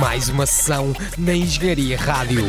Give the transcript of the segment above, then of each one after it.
Mais uma sessão na Engenharia Rádio.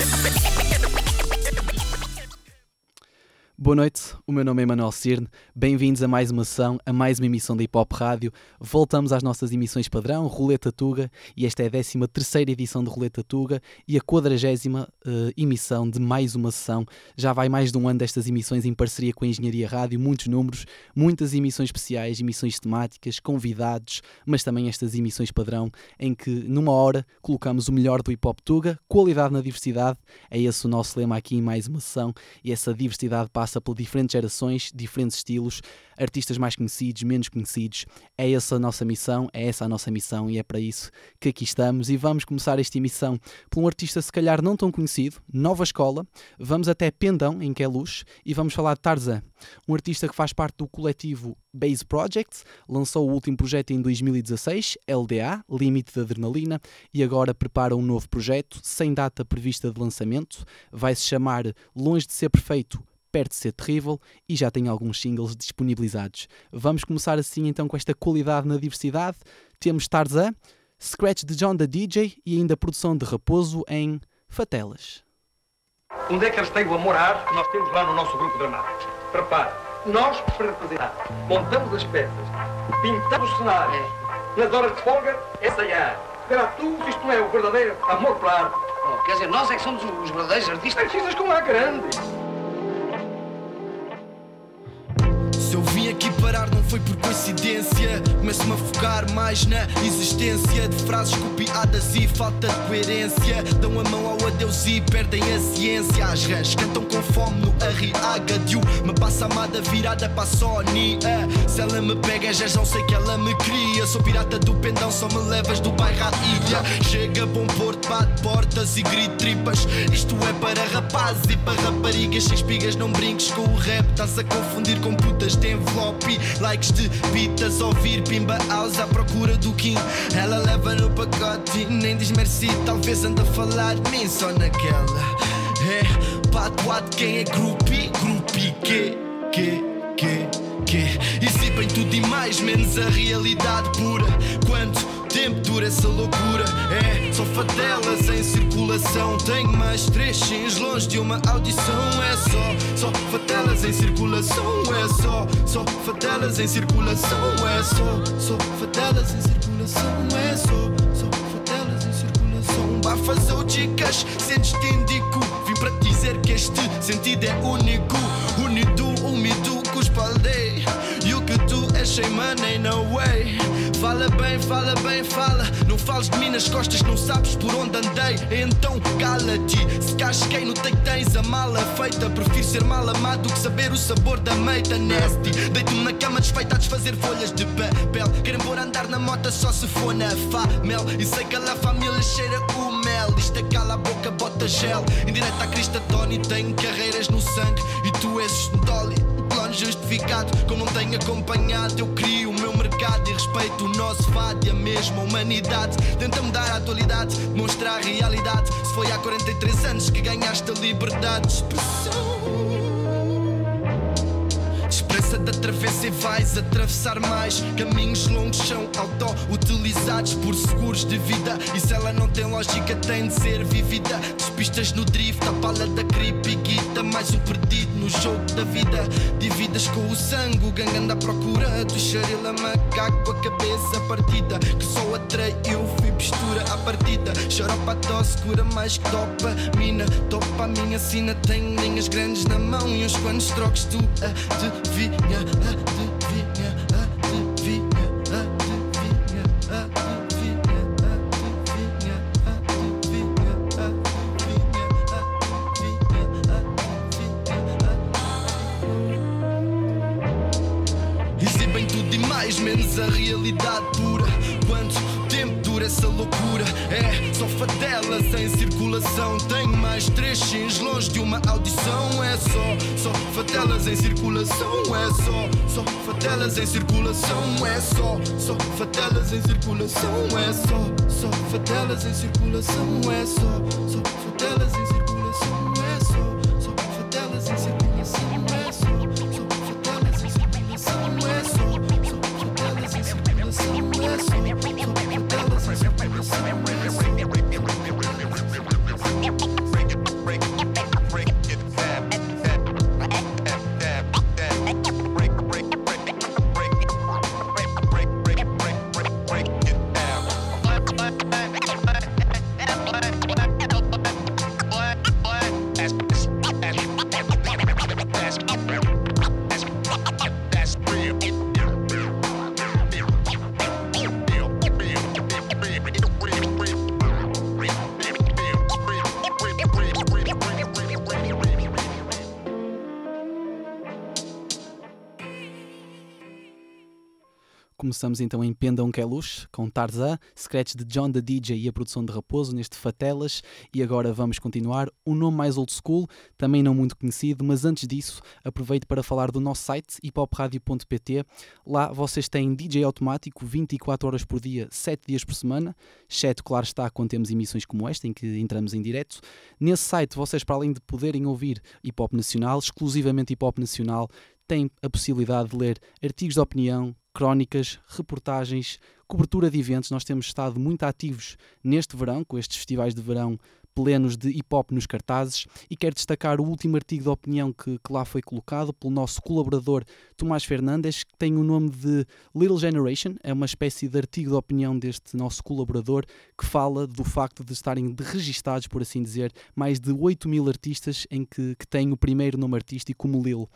Boa noite, o meu nome é Manuel Cirne, bem-vindos a mais uma sessão, a mais uma emissão da Hip Hop Rádio. Voltamos às nossas emissões padrão, Roleta Tuga, e esta é a 13 terceira edição de Roleta Tuga e a 40 uh, emissão de mais uma sessão. Já vai mais de um ano destas emissões em parceria com a Engenharia Rádio, muitos números, muitas emissões especiais, emissões temáticas, convidados, mas também estas emissões padrão em que numa hora colocamos o melhor do Hip Hop Tuga, qualidade na diversidade, é esse o nosso lema aqui em mais uma sessão, e essa diversidade passa passa por diferentes gerações, diferentes estilos, artistas mais conhecidos, menos conhecidos. É essa a nossa missão, é essa a nossa missão e é para isso que aqui estamos. E vamos começar esta emissão por um artista se calhar não tão conhecido, nova escola. Vamos até Pendão, em Queluz, e vamos falar de Tarzan, um artista que faz parte do coletivo Base Project, lançou o último projeto em 2016, LDA, Limite de Adrenalina, e agora prepara um novo projeto, sem data prevista de lançamento. Vai se chamar Longe de Ser Perfeito perto de ser terrível e já tem alguns singles disponibilizados. Vamos começar assim então com esta qualidade na diversidade. Temos Tarzan, Scratch de John da DJ e ainda produção de Raposo em Fatelas. Onde é que eles têm o amor à arte que nós temos lá no nosso grupo dramático? Prepare, nós para representar, montamos as peças, pintamos os cenários, é. nas horas de folga, ensaiar. Verá tu isto não é o verdadeiro amor pela arte. Oh, quer dizer, nós é que somos os verdadeiros artistas? Artistas como a grande. keep parar não foi por coincidência. Começo-me a focar mais na existência de frases copiadas e falta de coerência. Dão a mão ao adeus e perdem a ciência. As rãs cantam com fome no arriaga de Me passa amada virada para a Sony. É, se ela me pega, já não sei que ela me cria. Sou pirata do pendão, só me levas do bairro à ilha. Chega bom porto, bate portas e grito tripas. Isto é para rapazes e para raparigas. Sem espigas, não brinques com o rap. Estás a confundir com putas de envelope Likes de pitas, ouvir Pimba House à procura do King Ela leva no pacote e nem diz merci Talvez anda a falar de mim só naquela. É, patuado quem é groupie, groupie que, que, que, que Exibem tudo e mais menos a realidade pura. Quanto tempo dura essa loucura? É, são fatelas em circulação. Tenho mais três sims longe de uma audição. É só, só fatelas em circulação. É só, só fatelas em circulação. É só, só fatelas em circulação. É só, só fatelas em circulação. Vai fazer dicas, sentes-te indico. Vim para dizer que este sentido é único. Unido, úmido, que E és sem money, no way. Fala bem, fala bem, fala. Não fales de mim nas costas, não sabes por onde andei. Então cala-te. Se casquei, notei que tens a mala feita. Prefiro ser mal amado que saber o sabor da meita nasty. Deito-me na cama desfeita a desfazer folhas de papel. Querem pôr andar na moto só se for na famel. E sei que a família cheira o mel. Isto é cala a boca, bota gel. Em direto à Crista Tony, tenho carreiras no sangue. Tu és Dolly plano justificado. Como não tenho acompanhado, eu crio o meu mercado e respeito o nosso fado e a mesma humanidade. Tenta mudar a atualidade, demonstrar a realidade. Se foi há 43 anos que ganhaste a liberdade de expressão da travessa e vais atravessar mais caminhos longos são auto-utilizados por seguros de vida e se ela não tem lógica tem de ser vivida despistas no drift, a bala da creepy guita mais um perdido no jogo da vida. Dividas com o sangue, o gangue anda à procura do xarila macaco, a cabeça partida que só atraiu, fui postura à partida. Xaropa a tosse, cura mais que topa mina, topa a minha sina tem linhas grandes na mão e uns quantos trocos tu adivinha, adivinha, É só fadelas em circulação. Tenho mais três sims longe de uma audição. É só, só fatelas em circulação. É só, só fatelas em circulação. É só, só fatelas em circulação. É só, só fatelas em circulação. É só, só fatelas em circulação. Começamos então em Pendão que é com Tarzan, scratch de John the DJ e a produção de Raposo neste Fatelas. E agora vamos continuar. Um nome mais old school, também não muito conhecido, mas antes disso, aproveito para falar do nosso site hipopradio.pt. Lá vocês têm DJ automático 24 horas por dia, 7 dias por semana, exceto, claro está, quando temos emissões como esta, em que entramos em direto. Nesse site, vocês, para além de poderem ouvir hip hop nacional, exclusivamente hip hop nacional, têm a possibilidade de ler artigos de opinião, crónicas, reportagens, cobertura de eventos. Nós temos estado muito ativos neste verão, com estes festivais de verão plenos de hip hop nos cartazes e quero destacar o último artigo de opinião que, que, lá foi colocado pelo nosso colaborador Tomás Fernandes, que tem o nome de Little Generation, é uma espécie de artigo de opinião deste nosso colaborador que fala do facto de estarem registados, por assim dizer, mais de 8 mil artistas em que, que têm o primeiro nome artístico como Lil.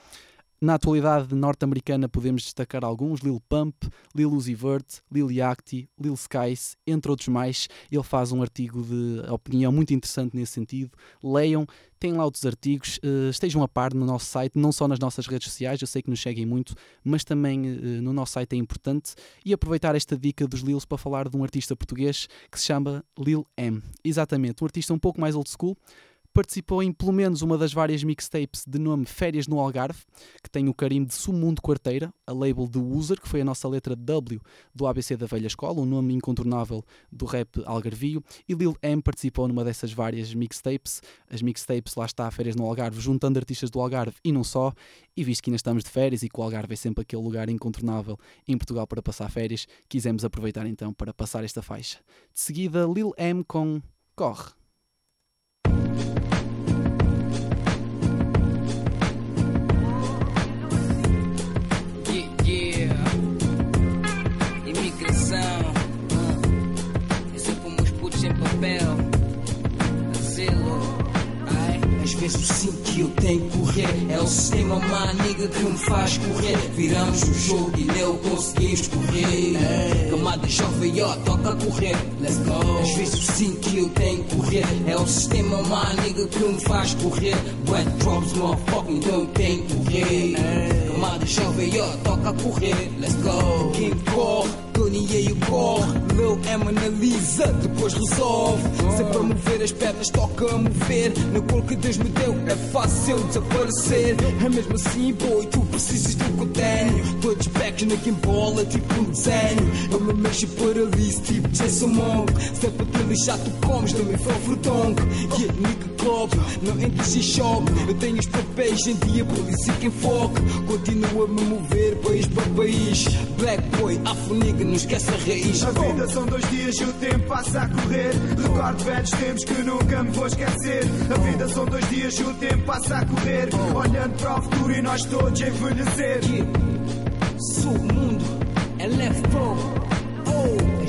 Na atualidade norte-americana podemos destacar alguns, Lil Pump, Lil Uzi Vert, Lil Yachty, Lil Skies, entre outros mais. Ele faz um artigo de opinião muito interessante nesse sentido. Leiam, tem lá outros artigos, uh, estejam a par no nosso site, não só nas nossas redes sociais, eu sei que nos seguem muito, mas também uh, no nosso site é importante. E aproveitar esta dica dos Lils para falar de um artista português que se chama Lil M. Exatamente, um artista um pouco mais old school, participou em pelo menos uma das várias mixtapes de nome Férias no Algarve, que tem o carimbo de Sumundo Quarteira, a label de User, que foi a nossa letra W do ABC da Velha Escola, um nome incontornável do rap algarvio, e Lil M participou numa dessas várias mixtapes. As mixtapes, lá está, Férias no Algarve, juntando artistas do Algarve e não só, e visto que ainda estamos de férias e que o Algarve é sempre aquele lugar incontornável em Portugal para passar férias, quisemos aproveitar então para passar esta faixa. De seguida, Lil M com Corre. Vezes o sim que eu tenho que correr. É o sistema maniga que me faz correr. Viramos o jogo e nele conseguimos correr. Camada jovem, ó, toca correr. Let's go. Às vezes o sim que eu tenho que correr. É o sistema maniga que me faz correr. When drops, motherfucker, então eu tenho que correr. Camada jovem, ó, toca correr. Let's go. Quem corre, E o corre. Lil M analisa, depois resolve. Sempre a mover as pernas, toca a mover. Na cor que Deus me deu, é fácil desaparecer. É mesmo assim, boy, tu precisas do que eu. Todos backs na bola, tipo um desenho. Eu me mexo para ali, tipo Jason Monk. Se é te lixar, tu comes da minha favorite Yeah, nigga club, não entres em choque. Eu tenho os papéis em dia, polícia que enfoque. Continua a me mover, país para país. Black boy, afro nigga, não esquece a raiz. A vida são dois dias e o tempo passa a correr. Recordo velhos tempos que nunca me vou esquecer. A vida são dois dias e o tempo passa a correr. Olhando para o futuro e nós todos a envelhecer. Yeah. Sou o mundo, é left pro.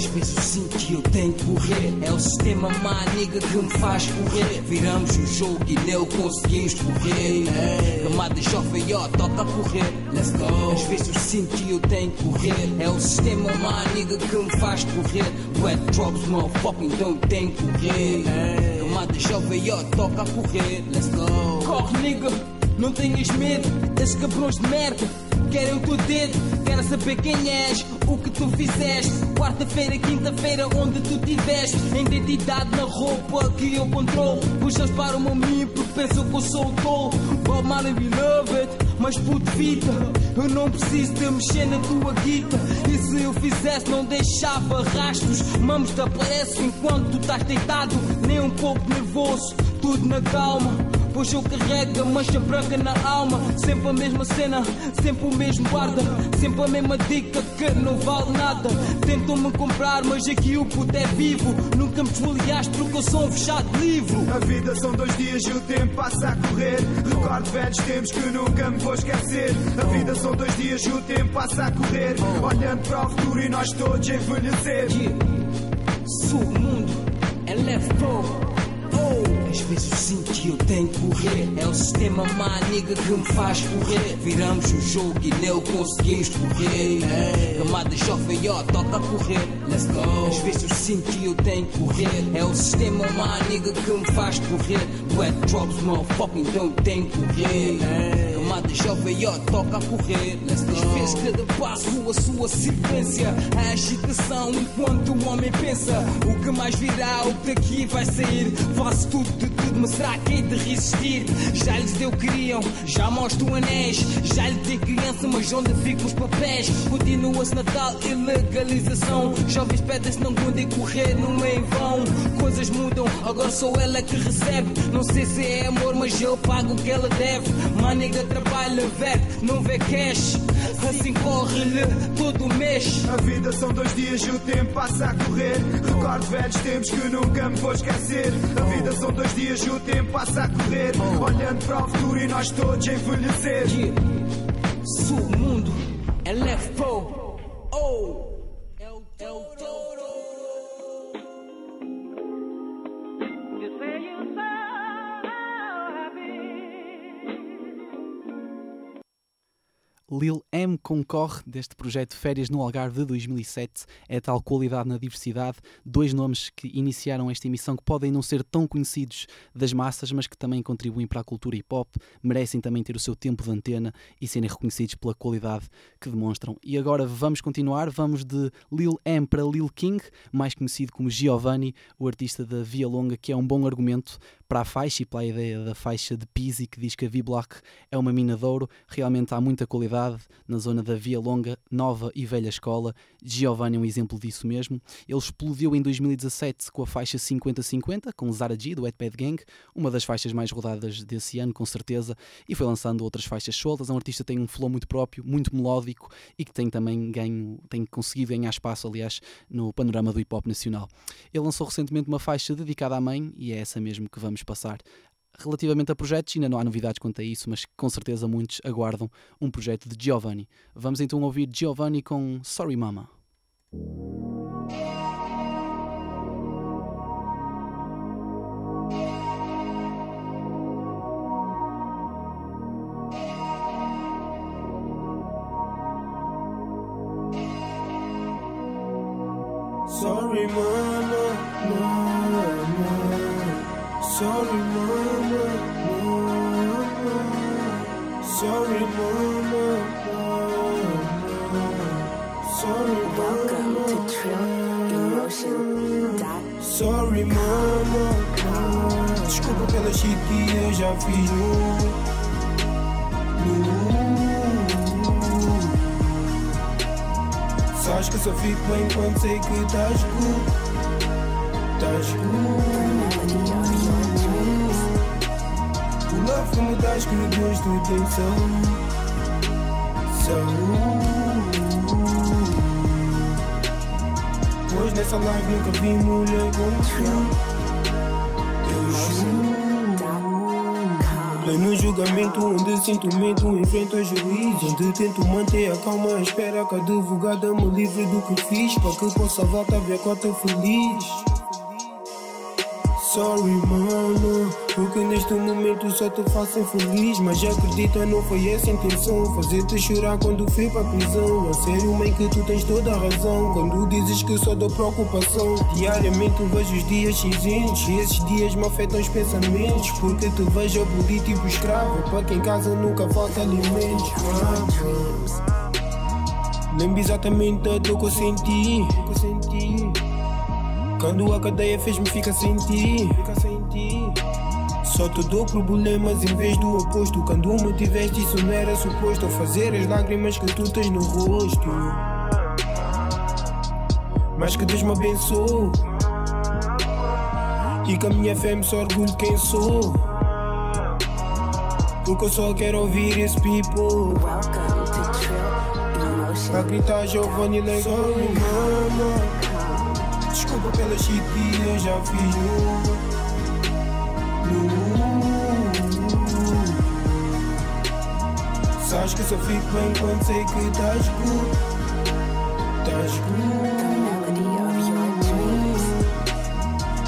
Às vezes eu sinto que eu tenho que correr. É o sistema maniga que me faz correr. Viramos o jogo e nele conseguimos correr. Camada jovem, ó, toca correr. Let's go. Às vezes eu sinto que eu tenho que correr. É o sistema maniga que me faz correr. Wet drops, motherfucker, então tenho que correr. Camada jovem, ó, toca correr. Let's go. Corre, nigga, não tenhas medo. Esses cabrões de merda querem o teu dedo. Quero saber quem és, o que tu fizeste. Quarta-feira, quinta-feira, onde tu tiveste. Identidade na roupa que eu controlo. Puxas para o meu mim porque pensam que eu sou o tolo. Bob Marley beloved, mas puto fita. Eu não preciso de mexer na tua guita. E se eu fizesse, não deixava rastros. Mamos te aparecem enquanto tu estás deitado. Nem um pouco nervoso, tudo na calma. Pois eu carrego a mancha branca na alma. Sempre a mesma cena, sempre o mesmo guarda. Sempre a mesma dica que não vale nada. Tentam-me comprar, mas aqui o puto é vivo. Nunca me desfoliaste porque eu sou um fechado livro. A vida são dois dias e o tempo passa a correr. Recordo velhos tempos que nunca me vou esquecer. A vida são dois dias e o tempo passa a correr. Olhando para o futuro e nós todos envelhecer. Yeah. Sou o mundo, é pro. Às vezes sinto que eu tenho que correr. É o sistema maniga que me faz correr. Viramos o jogo e nele conseguimos correr. Camada jovem, ó, toca correr. Let's go. Às vezes eu sinto que eu tenho que correr. É o sistema maniga que me faz correr. Wet drops, motherfucker, então eu tenho que correr. Chamada jovem ó, toca a correr. Nestas vezes cada passo a sua sequência. A agitação enquanto o homem pensa. O que mais virá, o que daqui vai sair. Faço tudo de tudo, mas será que hei de resistir? Já lhes deu queriam, já mostro anéis. Já lhe dei criança, mas onde ficam os papéis? Continua-se Natal e legalização. Jovens pedem-se não gondem correr no meio vão. Coisas mudam, agora sou ela que recebe. Não sei se é amor, mas eu pago o que ela deve. Trabalha, verte, não vê cash. Assim corre-lhe todo mês. A vida são dois dias e o tempo passa a correr. Recordo velhos tempos que nunca me vou esquecer. A vida são dois dias e o tempo passa a correr. Olhando para o futuro e nós todos a envelhecer. Yeah. Se o mundo é left oh, é o, é o Lil M concorre deste projeto Férias no Algarve de 2007. É tal qualidade na diversidade. Dois nomes que iniciaram esta emissão que podem não ser tão conhecidos das massas, mas que também contribuem para a cultura hip hop, merecem também ter o seu tempo de antena e serem reconhecidos pela qualidade que demonstram. E agora vamos continuar. Vamos de Lil M para Lil King, mais conhecido como Giovanni, o artista da Via Longa, que é um bom argumento para a faixa e para a ideia da faixa de Pizzi, que diz que a V-Block é uma mina de ouro. Realmente há muita qualidade na zona da Via Longa, nova e velha escola. Giovanni é um exemplo disso mesmo. Ele explodiu em 2017 com a faixa 50-50, com Zara G, do Wetpad Gang, uma das faixas mais rodadas desse ano, com certeza, e foi lançando outras faixas soltas. É um artista que tem um flow muito próprio, muito melódico e que tem também ganho, tem conseguido ganhar espaço, aliás, no panorama do hip hop nacional. Ele lançou recentemente uma faixa dedicada à mãe e é essa mesmo que vamos passar Relativamente a projetos, ainda não há novidades quanto a isso, mas com certeza muitos aguardam um projeto de Giovanni. Vamos então ouvir Giovanni com Sorry Mama. Sei que melody of your dreams. O love me das que gosto tem são Saúde Pois nessa live nunca vi mulher como tu Eu juro Pleno julgamento onde sinto medo enfrento a juiz Onde tento manter a calma à espera que a advogada me livre do que fiz Para que possa voltar a ver cota feliz Sorry mama, porque neste momento só te faço infeliz Mas acredita, não foi essa a intenção. Fazer-te chorar quando fui pra prisão. A sério mãe que tu tens toda a razão. Quando dizes que só dou preocupação Diariamente vejo os dias cinzentos. E esses dias me afetam os pensamentos Porque te vejo abolir tipo escravo. Para que em casa nunca falta alimentos. Mama. Lembro exatamente dor que que eu senti quando a cadeia fez-me ficar sem ti, fica sem ti. Só te dou problemas em vez do oposto. Quando me tiveste, isso não era suposto. Fazer as lágrimas que tu tens no rosto. Mas que Deus me abençoe. E que a minha fé me só orgulho quem sou. Porque eu só quero ouvir esse people. Welcome to Trill Emotion. Pra gritar Giovanni Sorry mama Shit que eu já fiz no, Sabes que só fico bem quando sei que estás good Estás good.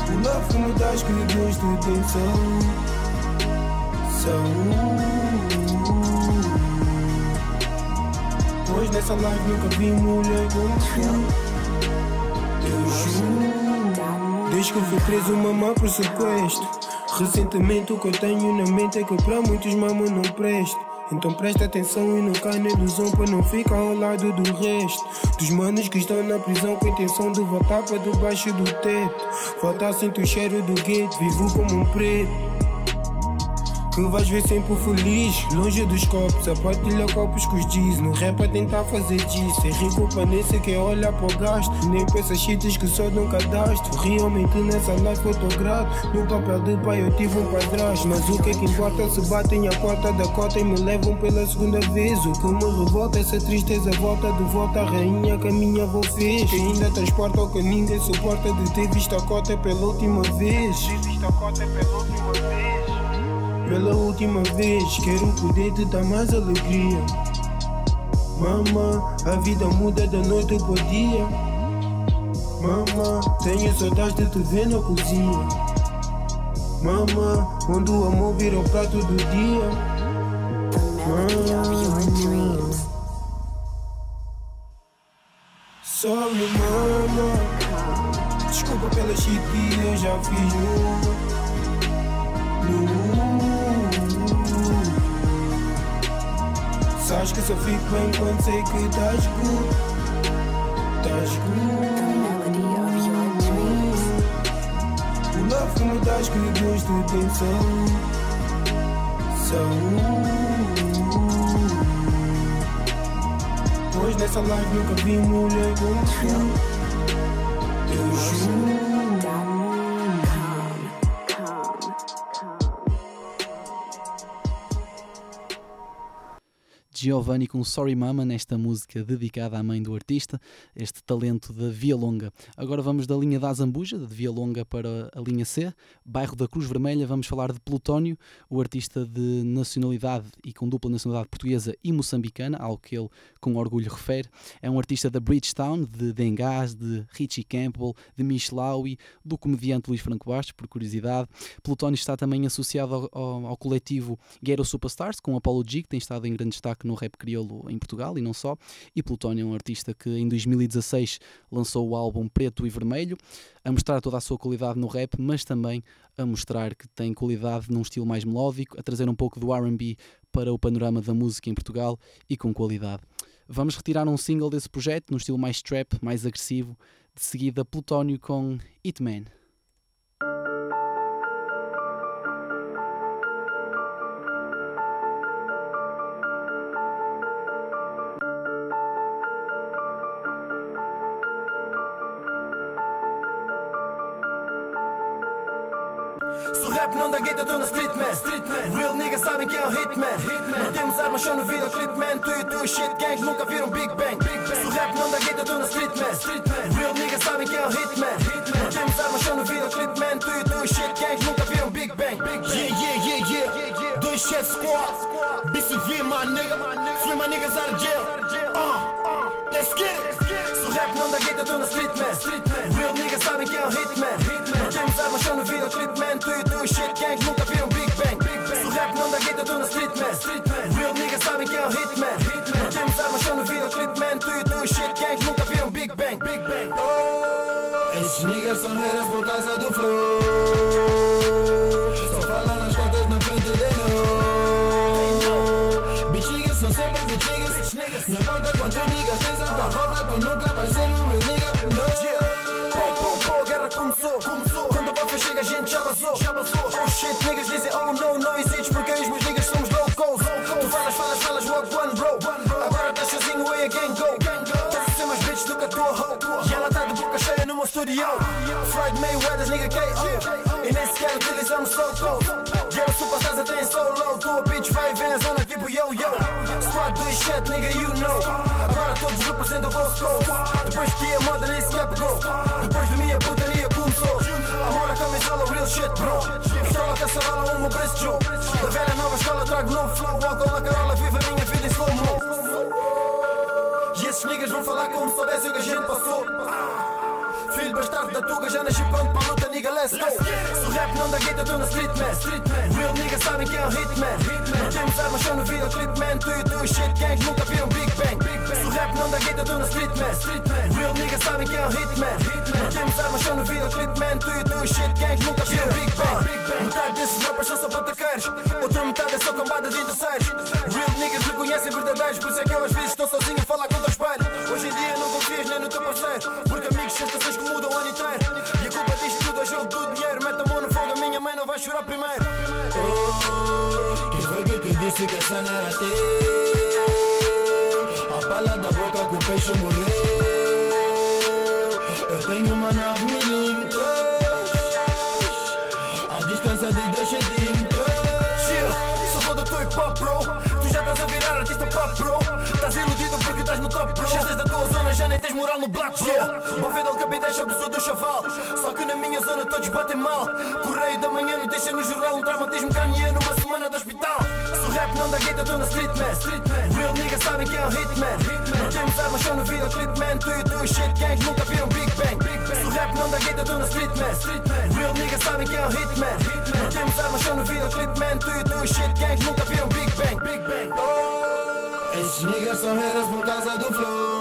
O love que me das que gosto tem são São Pois nessa live nunca vi mulher como tu Desde que fui preso, mamá por sequestro Recentemente o que eu tenho na mente é que para muitos mamo não presto Então presta atenção e não cai na ilusão para não ficar ao lado do resto. Dos manos que estão na prisão com a intenção de voltar para debaixo do teto. Voltar sinto o cheiro do gueto, vivo como um preto. Que vais ver sempre feliz, longe dos copos, a partilha copos com os diz. No rap a tentar fazer disso. É rico para nesse que olha para o gasto. Nem pensa cheats que só dão cadastro. Realmente nessa life eu tô grato. No papel de pai eu tive um padrasto. Mas o que é que importa se batem a porta da cota e me levam pela segunda vez? O que me revolta essa tristeza volta de volta a rainha que a minha avó fez. Que ainda transporta o que ninguém suporta de ter visto a cota pela última vez. Ter visto a cota pela última vez. Pela última vez, quero poder te dar mais alegria. Mama, a vida muda da noite para o dia. Mama, tenho saudade de te ver na cozinha. Mama, onde o amor vira o prato do dia. Mama. Sorry, mama. Desculpa pela shit que eu já fiz no. no Sabes que só fico bem quando sei que estás good Estás good O love que me das que gosto de atenção Saúde. Pois nessa live nunca vi mulher como tu Eu juro Giovanni com Sorry Mama nesta música dedicada à mãe do artista, este talento da Via Longa. Agora vamos da linha da Azambuja, de Via Longa para a linha C, bairro da Cruz Vermelha, vamos falar de Plutónio, o artista de nacionalidade e com dupla nacionalidade portuguesa e moçambicana, algo que ele com orgulho refere. É um artista da Bridgetown, de Dengás, de Richie Campbell, de Michelawi, do comediante Luís Franco Bastos, por curiosidade. Plutónio está também associado ao, ao, ao coletivo Ghetto Superstars, com Apollo G, que tem estado em grande destaque no rap crioulo em Portugal e não só. E Plutónio é um artista que em 2016 lançou o álbum Preto e Vermelho, a mostrar toda a sua qualidade no rap, mas também a mostrar que tem qualidade num estilo mais melódico, a trazer um pouco do RB para o panorama da música em Portugal e com qualidade. Vamos retirar um single desse projeto, num estilo mais trap, mais agressivo. De seguida, Plutónio com Hitman. Rap não dá guita, tô na street man. street man. Real niggas sabem que é um hitman. hitman. Não temos armas só no videoclip man. Tu e tu shit gangs nunca viram Big Bang. Big Bang. Se o rap não dá guita, tô na street man. street man. Real niggas sabem que é um hitman. hitman. Não temos armas só no videoclip man. Tu e tu shit gangs nunca viram Big Bang. Big Bang. Yeah, yeah, yeah, yeah. Dois chefs squad. BCV, my nigga. Free my niggas out of jail. Uh, let's get it. Se o rap não dá guita, tô na street man. street man. Real niggas sabem que é um hitman. Hitman. Não temos armas só no videoclip man. Tu e tu shit gangs nunca viram Big Bang. Se o rap não dá guita, tô na street man. street man. Real niggas sabem que é um hitman. hitman. Não temos armas só no videoclip man. Tu e tu shit gangs nunca viram Big Bang. Big Bang. Oh. Esses niggas são haters por causa do flow. Só falam nas contas na frente de nós. Bitch niggas são sempre bitch niggas. Não importa quantos niggas tens a tua volta, tu nunca vais ser um real nigga. No. Já passou. Oh shit, niggas dizem oh no, não existes porque os meus niggas somos locals. Tu falas, falas, falas, walk one bro. Agora estás sozinho, way again go. Estás a ser mais bitch do que a tua hoe. E ela tá de boca cheia meu studio. Floyd Mayweather, nigga KO. E nem sequer utilizamos soul code. E eu superstars até em solo. Tua bitch vai ver a zona tipo yo-yo. Squad do shit, nigga, you know. Agora todos representam o Ghost. Depois que a moda nem sequer pegou. Depois de minha putaria. Amor a camisola, real shit, bro. Pistola, caçarola, uma brace Joe. Da velha nova escola trago novo flow. Álcool na carola, viva a minha vida em slow-mo. E esses niggas vão falar como se soubessem o que a gente passou. Filho bastardo da tuga, já nasci pronto para a luta, nigga, let's go. Se o rap não dá guita, tô na street man. Street man. Real niggas sabem que é um hitman. hitman. Não temos armas só no videoclip man. Tu e tu shit gangs nunca viram Big Bang. Se o rap não dá guita, tô na street man. Street man. Real niggas sabem que é um hitman. hitman. Não temos armas só no videoclip man. Tu e tu shit gangs nunca viram Big Bang. Metade desses rappers são só pataceiros. Outra metade é só cambada de terceiros. Real niggas gajos, por isso é que eu às vezes estou sozinho a falar com o teu espelho. Hoje em dia não confias nem no teu parceiro, não era teu? A bala da boca que o peixe morreu. Eu tenho uma nave milímetros. A distância de dois centímetros. Chill, sou fã do teu hip hop, bro. Tu já estás a virar artista pop, bro. Estás iludido porque estás no top, bro. Já nem tens moral no black, bro. Bom do capitães, sou pessoa do chaval. Só que na minha zona todos batem mal. Correio da manhã, notícia no jornal. Um traumatismo ganhei numa semana de hospital. Se rap não dá guita, tô na street, man. Real niggas sabem que é um hitman. Não temos armas, só no videoclip, man. Tu e tu, shit gangs, nunca viram Big Bang. Se o rap não dá guita, tô na street, man. Real niggas sabem que é um hitman. Não temos armas, só no videoclip, man. Tu e tu, shit gangs, nunca viram Big Bang. Big Bang. Oh, esses niggas são haters por causa do flow.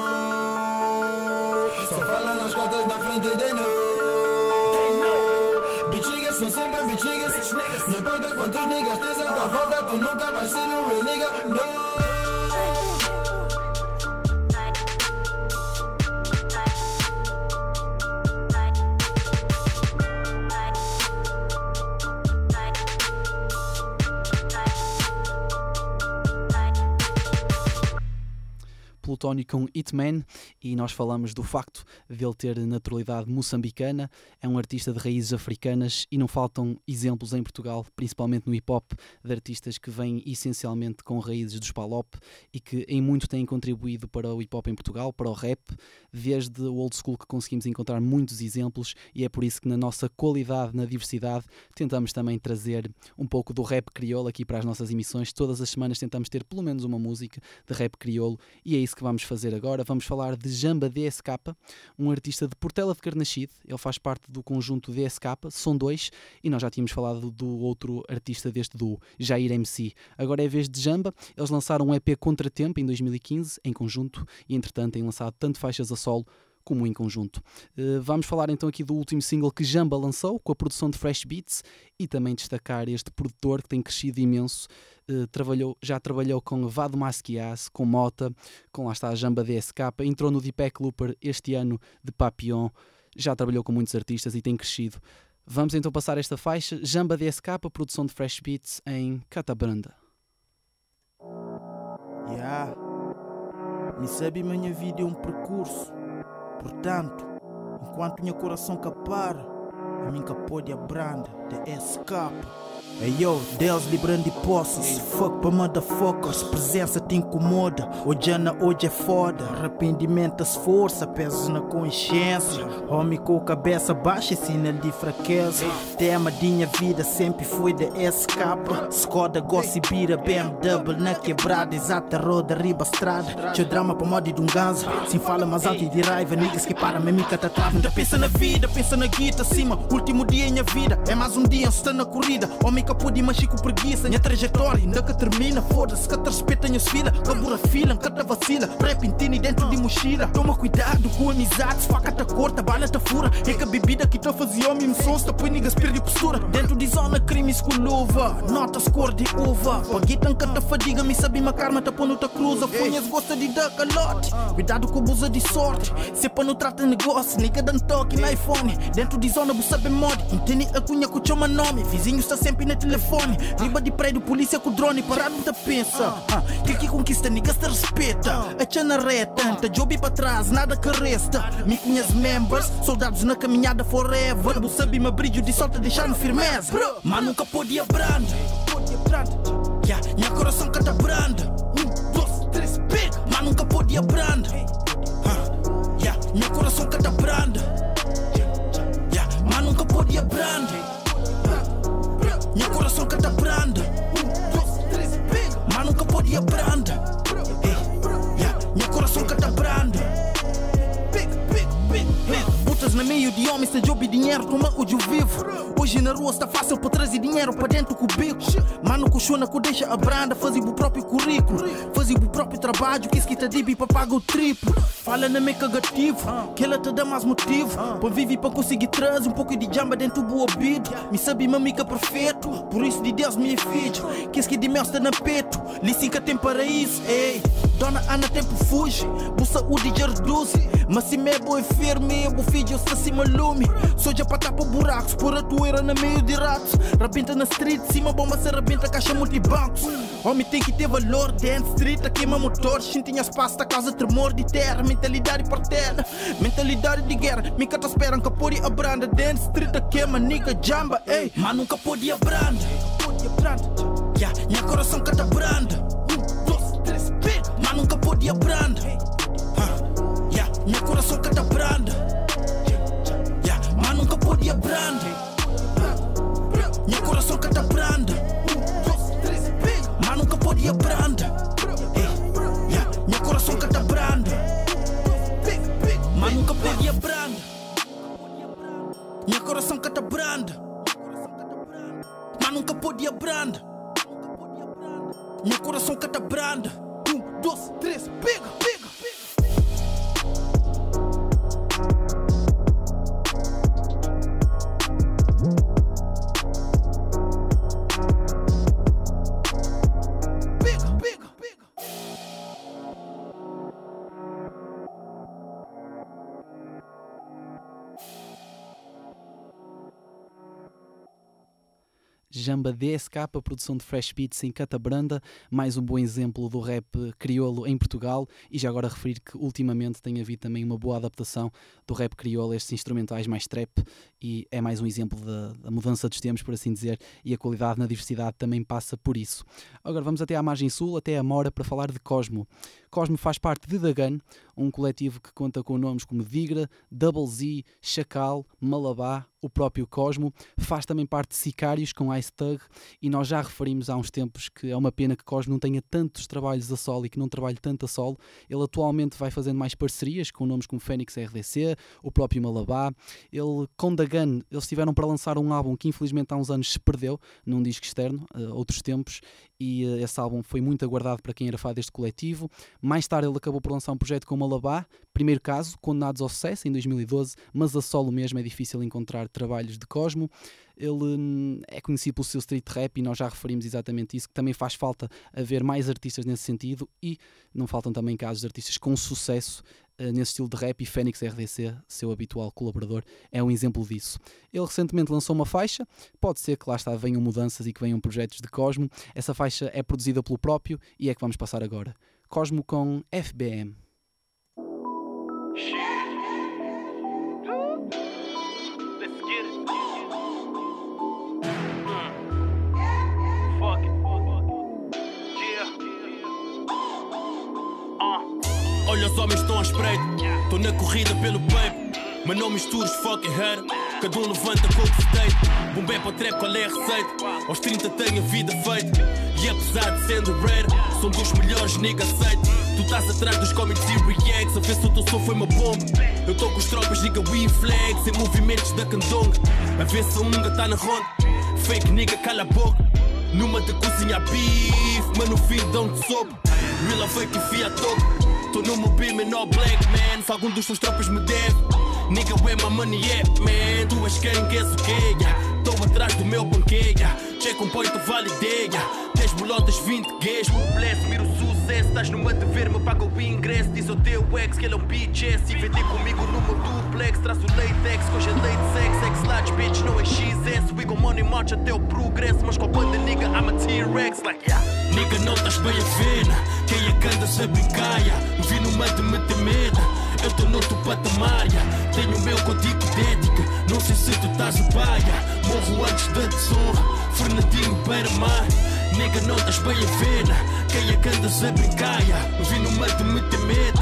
Costas na frente de nós. Bitch niggas são sempre bitch niggas. Não importa quantos niggas tens à tua volta, tu nunca vais ser um real nigga. No. Plutónio com Hitman e nós falamos do facto de ele ter naturalidade moçambicana, é um artista de raízes africanas e não faltam exemplos em Portugal, principalmente no hip hop, de artistas que vêm essencialmente com raízes dos palop e que em muito têm contribuído para o hip hop em Portugal, para o rap, desde o old school que conseguimos encontrar muitos exemplos e é por isso que na nossa qualidade, na diversidade, tentamos também trazer um pouco do rap crioulo aqui para as nossas emissões. Todas as semanas tentamos ter pelo menos uma música de rap crioulo e é isso que vamos fazer agora. Vamos falar de Jamba DSK, um artista de Portela de Carnachide. Ele faz parte do conjunto DSK, são dois, e nós já tínhamos falado do outro artista deste duo, Jair MC. Agora é vez de Jamba. Eles lançaram um EP Contratempo em 2015, em conjunto, e entretanto têm lançado tanto faixas a solo como em conjunto. Uh, vamos falar então aqui do último single que Jamba lançou, com a produção de Fresh Beats, e também destacar este produtor que tem crescido imenso. Uh, trabalhou, já trabalhou com Vado Masquias, com Mota, com lá está a Jamba DSK, entrou no Deepak Looper este ano de Papillon, já trabalhou com muitos artistas e tem crescido. Vamos então passar esta faixa, Jamba DSK, produção de Fresh Beats em Catabranda. Yeah. Me sabe minha vida é um percurso Portanto, enquanto meu coração capar, a minha pode abranda de escape. Hey yo, Deus librando de posses. Fuck pra motherfuckers, presença te incomoda. Hoje na hoje é foda. Arrependimento se força, pesos na consciência. Homem com cabeça baixa, sinal de fraqueza. Tema de minha vida sempre foi de escapa. Skoda, gossipira, BMW na quebrada. Exata roda, riba estrada. Teu drama pra moda de um ganso. Sem fala mais alto e de raiva. Niggas que para, me mica tá trava. Pensa na vida, pensa na guita acima. Último dia em minha vida. É mais um dia, está na corrida. Homem que pude, mas com preguiça. Minha trajetória ainda que termina. Foda-se, que te respeita minhas filhas. Cabura fila, que te vacila. Rap intine dentro de mochila. Toma cuidado com amizades. Faca te corta, bala te fura. É que a bebida que te fazia homem me sons. Te põe niggas perde postura. Dentro de zona crimes com luva. Notas cor de uva. Paguitan que te fadiga. Me sabe uma karma, te põe no te cruza. Fonhas gosta de dar calote. Cuidado com abusa de sorte. Se para não trata negócio. Nigga dan toque no iPhone. Dentro de zona você sabe mod. Entende a cunha com chama nome. Vizinho está sempre na telefone. Riba de prédio, polícia com drone, parado te pensa. Ah, que que conquista, niggas te respeita. A chana reta, tá job para trás, nada que resta. Me conhece members, soldados na caminhada forever. Bu sabe me brilho de solta, deixando firmeza. Mas nunca podia brand. Yeah, minha coração canta brand. Um, dois, três, big. Mas nunca podia brand. Ah, yeah, meu coração canta brand. Nunca podia brand. Meu coração canta branda. Mas nunca. Hey, yeah. Meu coração canta branda. No meio de homens, sem job e dinheiro, toma o eu vivo. Hoje na rua está fácil para trazer dinheiro para dentro do bico. Mano, coxona que deixa a branda, fazer o próprio currículo. Fazer o próprio trabalho, que esquita de para pagar o triplo. Fala na meio cagativo, que ela te dá mais motivo. Para viver para conseguir trazer um pouco de jamba dentro do ouvido. Me sabe mamica perfeito, por isso de Deus me é filho. Que esque de mel está na peito, licença tem paraíso, ei. Dona Ana tempo fuge, bu saúde já reduz. Mas se me é boi firme, bu filho se acima lume. Soja para tapar buracos, por a toeira na meio de ratos. Rabinta na street, cima bomba se rabinta caixa multibancos. Homem tem que ter valor, dentro street, a queima motor. Xintinha espaço da causa tremor de terra, mentalidade portela. Mentalidade de guerra, me cata esperam que pode a branda. Dentro street, a queima, nigga jamba, ei. Mas nunca pode a branda. Pode a branda. Yeah, minha coração cata branda. Mas nunca pode a branda. Huh. Yeah, minha coração cata branda. Yeah, mas nunca pode a branda. Minha coração cata branda. Mas nunca pode a branda. Hey. Yeah, minha coração cata branda. Mas nunca pode a branda. Minha coração cata branda. Mas nunca pode a branda. Minha coração cata branda. Um, dois, três, pega, pega, pega. Jamba DSK, produção de Fresh Beats em Catabranda, mais um bom exemplo do rap crioulo em Portugal e já agora referir que ultimamente tem havido também uma boa adaptação do rap crioulo a estes instrumentais mais trap e é mais um exemplo da, da mudança dos tempos, por assim dizer, e a qualidade na diversidade também passa por isso. Agora vamos até à margem sul, até a Mora, para falar de Cosmo. Cosmo faz parte de Dagan, um coletivo que conta com nomes como Digra, Double Z, Chacal, Malabá, o próprio Cosmo, faz também parte de Sicários com Ice Thug e nós já referimos há uns tempos que é uma pena que Cosmo não tenha tantos trabalhos a solo e que não trabalhe tanto a solo. Ele atualmente vai fazendo mais parcerias com nomes como Fênix RDC, o próprio Malabá. Ele com Dagan, eles tiveram para lançar um álbum que infelizmente há uns anos se perdeu num disco externo, uh, outros tempos, e uh, esse álbum foi muito aguardado para quem era fã deste coletivo. Mais tarde ele acabou por lançar um projeto com Malabá, primeiro caso, condenados ao sucesso em 2012, mas a solo mesmo é difícil encontrar trabalhos de Cosmo. Ele hum, é conhecido pelo seu street rap e nós já referimos exatamente isso, que também faz falta haver mais artistas nesse sentido e não faltam também casos de artistas com sucesso nesse estilo de rap e Fênix RDC, seu habitual colaborador, é um exemplo disso. Ele recentemente lançou uma faixa, pode ser que lá está venham mudanças e que venham projetos de Cosmo. Essa faixa é produzida pelo próprio e é que vamos passar agora. Cosmo com FBM. Os homens estão à espreita, tô na corrida pelo paper. Mas não mistures fucking head. Cada um levanta com o se deita. Bombé para trap, qual é a receita? Aos 30 tenho a vida feita. E apesar de sendo rare, são dos melhores, nigga, aceito. Tu estás atrás dos comics e reacts. A ver se o teu som foi uma bomba. Eu tô com os tropas, nigga, we flags. Em movimentos da candonga. A ver se a unga tá na ronda. Fake nigga, cala a boca. Numa de cozinha beef, mas no fim dão-te sopa. Real fake enfia a toca. Tô no meu beam and all black man. Se algum dos teus tropas me deve, nigga, where my money at, man? Tu és quem, guess o quê? Tô atrás do meu banquete, yeah. check um point, validei. Yeah. 10 bolotas, 20 gays. Bless, mira o sucesso. Estás numa de ver, me paga o ingresso. Diz ao teu ex que ele é um bitch ass. E vender comigo no meu duplex. Traz o latex, é late sex. X large bitch, não é XS. We go money march até o progresso. Mas com a banda, nigga, I'm a T-Rex. Like, yeah. Nigga, não estás bem a ver. Quem é que anda se brincaia? Vi numa de me temer. Eu tô noutro patamar. Tenho o meu contigo dédica. Não sei se tu estás a baia. Morro antes da desonra. Fernandinho para mar. Nigga, não estás bem a ver. Quem é que andas a brincar? Vi numa de me temer.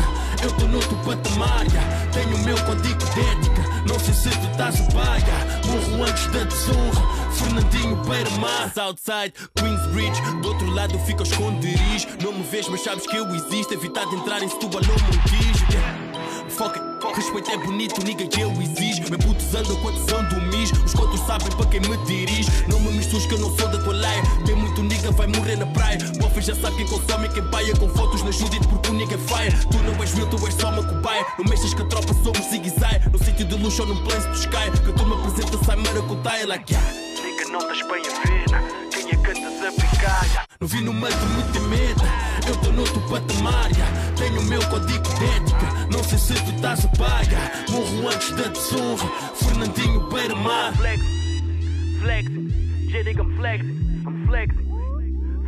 Eu tô noutro patamar. Tenho o meu contigo dédica. Não sei se tu estás a baia. Morro antes da desonra. Fernandinho Beira-Mar Outside, Queensbridge Do outro lado fica os esconderijos Não me vês mas sabes que eu existo Evitar de entrar em Setúbal ou Montijo yeah. Fuck it, respeito é bonito, nigga que eu exijo Meus putos andam com a tesão do mis Os contos sabem para quem me dirige. Não me misturas que eu não sou da tua laia. Tem muito nigga, vai morrer na praia. Bofes já sabe quem consome e quem paia Com fotos na Judith porque o nigga é fire. Tu não és real, tu és só uma cobaia. Não mexas que a tropa somos zigue-zague. No sítio de luxo ou num plano do sky Que a turma apresenta sai maracutai like yeah Nigga, não estás bem a ver. Quem que andas a brincar? Não vi no meio de meta, eu tô noutro patamar. já. Tenho o meu código de ética, não sei se tu estás a paga. Morro antes da desonra, Fernandinho Beira-Mar. Flexing, Jedig, I'm flexing, I'm flexing,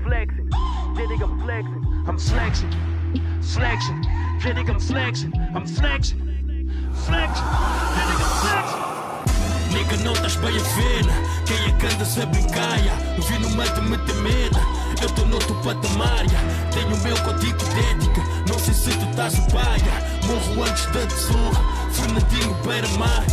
flexing, Jedig, I'm flexing, I'm flexing, flexing, Jedig, I'm flexing, I'm flexing, flexing, Jedig, I'm flexing. Nigga, não estás bem a ver. Quem é que anda a brincaia Eu vi no meio de meter medo Eu tô noutro patamar. Tenho o meu código de ética. Não sei se tu estás a paia Morro antes da desonra Fernandinho Beira-Mar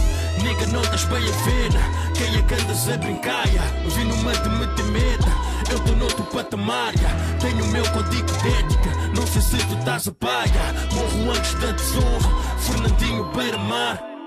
Nigga, não estás bem a ver. Quem é que anda a brincaia Eu vi no meio de meter medo Eu tô noutro patamar. Tenho o meu código de ética. Não sei se tu estás a paia Morro antes da desonra Fernandinho Beira-Mar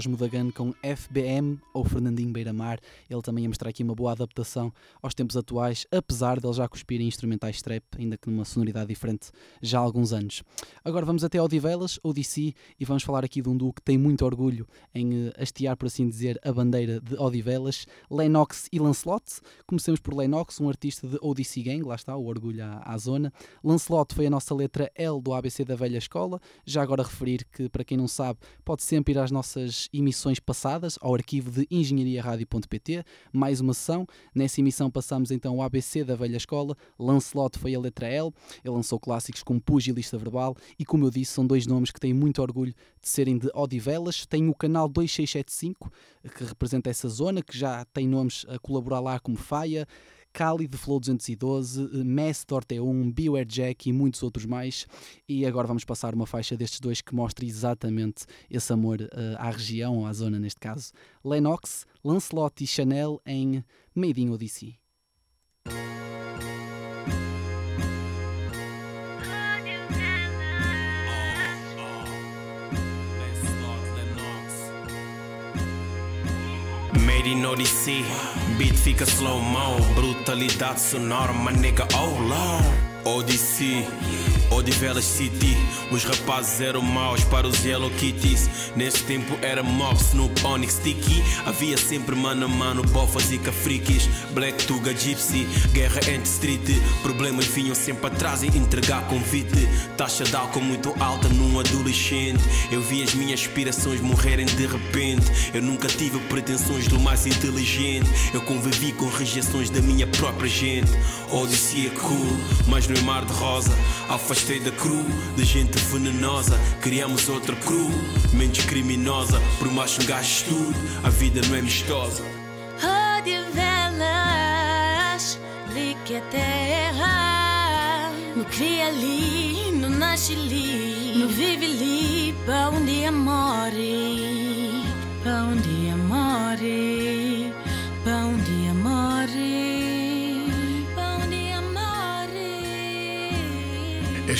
Cosmo Dagan com FBM ou Fernandinho Beira-Mar. Ele também ia mostrar aqui uma boa adaptação aos tempos atuais, apesar de ele já cuspir em instrumentais trap, ainda que numa sonoridade diferente já há alguns anos. Agora vamos até Odivelas, ODC, e vamos falar aqui de um duo que tem muito orgulho em uh, hastear, por assim dizer, a bandeira de Odivelas, Lennox e Lancelot. Comecemos por Lennox, um artista de ODC Gang, lá está, o orgulho à, à zona. Lancelot foi a nossa letra L do ABC da velha escola. Já agora referir que, para quem não sabe, pode sempre ir às nossas emissões passadas ao arquivo de engenhariaradio.pt, mais uma sessão. Nessa emissão passamos então o ABC da velha escola, Lancelot foi a letra L, ele lançou clássicos como Pugilista Verbal e, como eu disse, são dois nomes que têm muito orgulho de serem de Odivelas. Tem o canal 2675, que representa essa zona, que já tem nomes a colaborar lá como Faia, Kali de Flow 212, Mess de Orte1, Beware Jack e muitos outros mais. E agora vamos passar uma faixa destes dois que mostra exatamente esse amor uh, à região, à zona neste caso. Lennox, Lancelot e Chanel em Made in Odyssey. Made in Odyssey, beat fica slow-mo. Brutalidade sonora, my nigga, oh lord. Odyssey, Odivelas City. Os rapazes eram maus para os Yellow Kitties. Nesse tempo era mob, Snoop, Onyx, Tiki Havia sempre mano a mano, bofas e cafriques. Black Tuga, Gypsy, guerra entre street. Problemas vinham sempre atrás e entregar convite. Taxa de álcool muito alta num adolescente. Eu vi as minhas aspirações morrerem de repente. Eu nunca tive pretensões do mais inteligente. Eu convivi com rejeições da minha própria gente. Odyssey é cool, mas no mar de rosa Afastei da cru, de gente venenosa. Criamos outra cru, mente criminosa Por mais um estudo, a vida não é amistosa Odivelas, li que é terra. No cria ali, no nasce ali No vive ali, pa um dia morre Pa um dia morre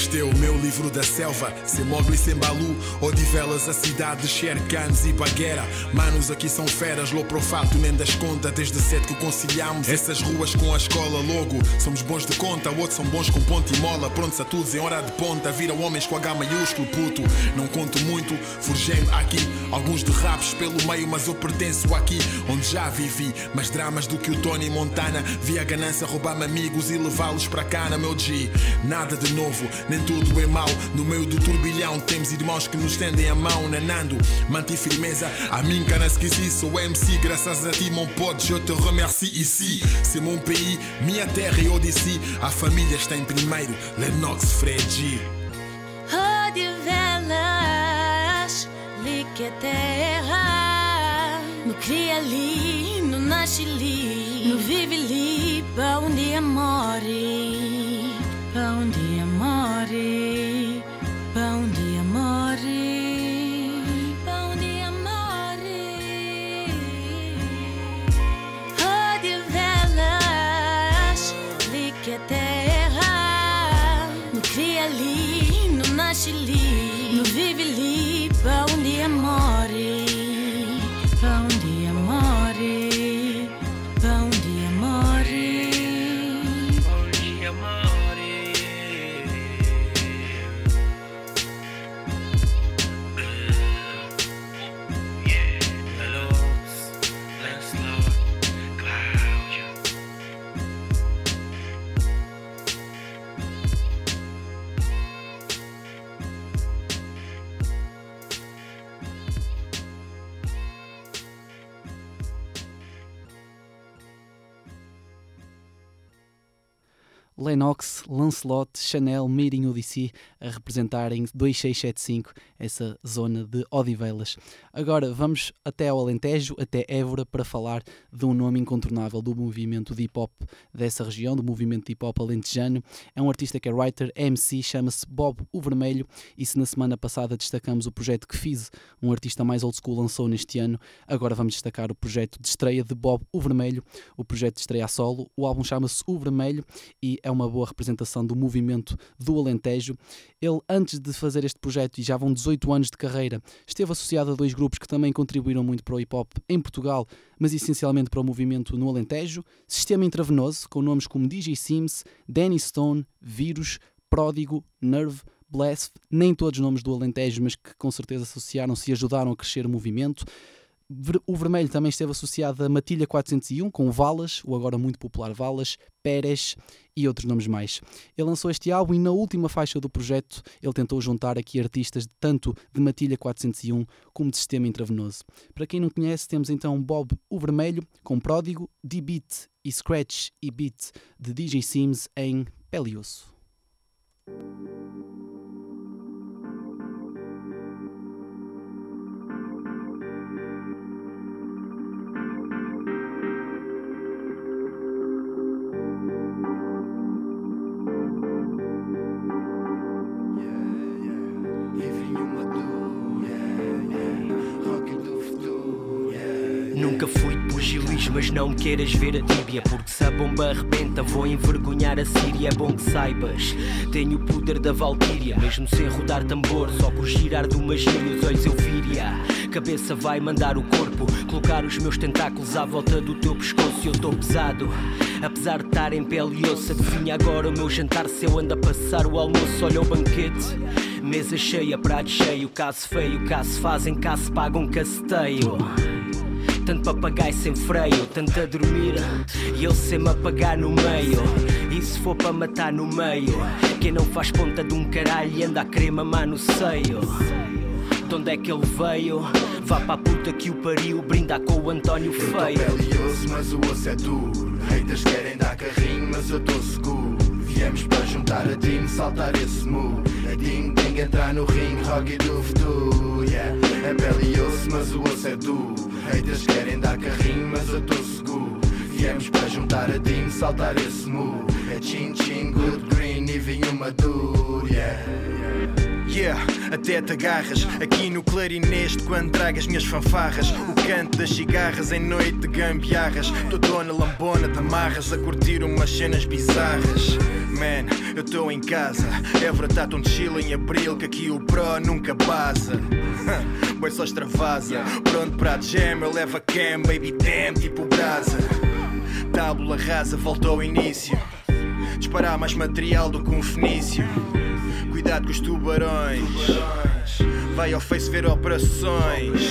Este é o meu livro da selva, sem mogli, sem balu Odivelas, a cidade de Shercanes e Baguera. Manos aqui são feras, lo profato nem das contas Desde cedo que conciliamos. Essas ruas com a escola Logo, somos bons de conta, outros são bons com ponto e mola. Prontos a todos em hora de ponta, viram homens com H maiúsculo Puto, não conto muito, forjei-me aqui. Alguns de raps pelo meio, mas eu pertenço aqui Onde já vivi. Mais dramas do que o Tony Montana. Vi a ganância roubar-me amigos e levá-los para cá na meu G. Nada de novo, nem tudo é mau. No meio do turbilhão temos irmãos que nos tendem a mão, nanando. Mantive firmeza, a mim não esqueci. Sou MC, graças a ti, mon pote, eu te remercie ici. C'est mon pays, minha terra e Odyssey. A família está em primeiro, Lennox Freddy. Odivelas, li que é terra No cria ali, no nasce ali No vive ali, pa um dia morre Lancelot, Chanel, Meeting UDC a representarem 2675, essa zona de Odivelas. Agora vamos até ao Alentejo, até Évora, para falar de um nome incontornável do movimento de hip hop dessa região, do movimento de hip hop alentejano. É um artista que é writer, MC, chama-se Bob o Vermelho. E se na semana passada destacamos o projeto que fiz, um artista mais old school lançou neste ano, agora vamos destacar o projeto de estreia de Bob o Vermelho, o projeto de estreia a solo. O álbum chama-se O Vermelho e é uma boa representação do movimento do Alentejo. Ele, antes de fazer este projeto, e já vão 18 anos de carreira, esteve associado a dois grupos que também contribuíram muito para o hip hop em Portugal, mas essencialmente para o movimento no Alentejo. Sistema Intravenoso, com nomes como DJ Sims, Danny Stone, Vírus, Pródigo, Nerve, Blast, nem todos nomes do Alentejo, mas que com certeza associaram-se e ajudaram a crescer o movimento. O vermelho também esteve associado a Matilha 401, com Valas, o agora muito popular Valas, Pérez e outros nomes mais. Ele lançou este álbum e na última faixa do projeto ele tentou juntar aqui artistas tanto de Matilha 401 como de Sistema Intravenoso. Para quem não conhece, temos então Bob o Vermelho, com Pródigo, D-Beat e Scratch e Beat de DJ Sims em Pele mas não me queiras ver a tíbia Porque se a bomba arrebenta vou envergonhar a Síria. É bom que saibas, tenho o poder da Valkyria Mesmo sem rodar tambor, só por girar do magia os olhos eu viria Cabeça vai mandar o corpo, colocar os meus tentáculos à volta do teu pescoço eu tô pesado. Apesar de estar em pele e osso, adivinha agora o meu jantar Se eu ando a passar o almoço, olha o banquete. Mesa cheia, prato cheio, caso feio, caso fazem, caso pagam caceteio tanto papagaio sem freio, tanto a dormir e eu sem me apagar no meio. E se for para matar no meio, quem não faz ponta de um caralho e anda a querer mamar no seio. De onde é que ele veio? Vá para a puta que o pariu, brinda com o António Eu tô Feio. pele e osso, mas o osso é duro. Haters querem dar carrinho, mas eu tô seguro. Viemos para juntar a team, saltar esse muro. É ding ding, entrar no ring, rock do futuro. Yeah. É pele e osso, mas o osso é duro. Haters querem dar carrinho, mas eu tô seguro. Viemos para juntar a team, saltar esse muro. É chin chin, good green e vinho maduro. Yeah. Yeah, até te agarras aqui no clarineste quando tragas minhas fanfarras. O canto das cigarras em noite de gambiarras. Tô dona lambona de amarras a curtir umas cenas bizarras. Man, eu tô em casa. Évora tá tão chill em abril que aqui o pro nunca baza. Boi só extravasa. Pronto para a jam, eu levo a cam, baby damn, tipo brasa. Tábula rasa, volta ao início. Disparar mais material do que um fenício. Cuidado com os tubarões. Vai ao Face ver operações.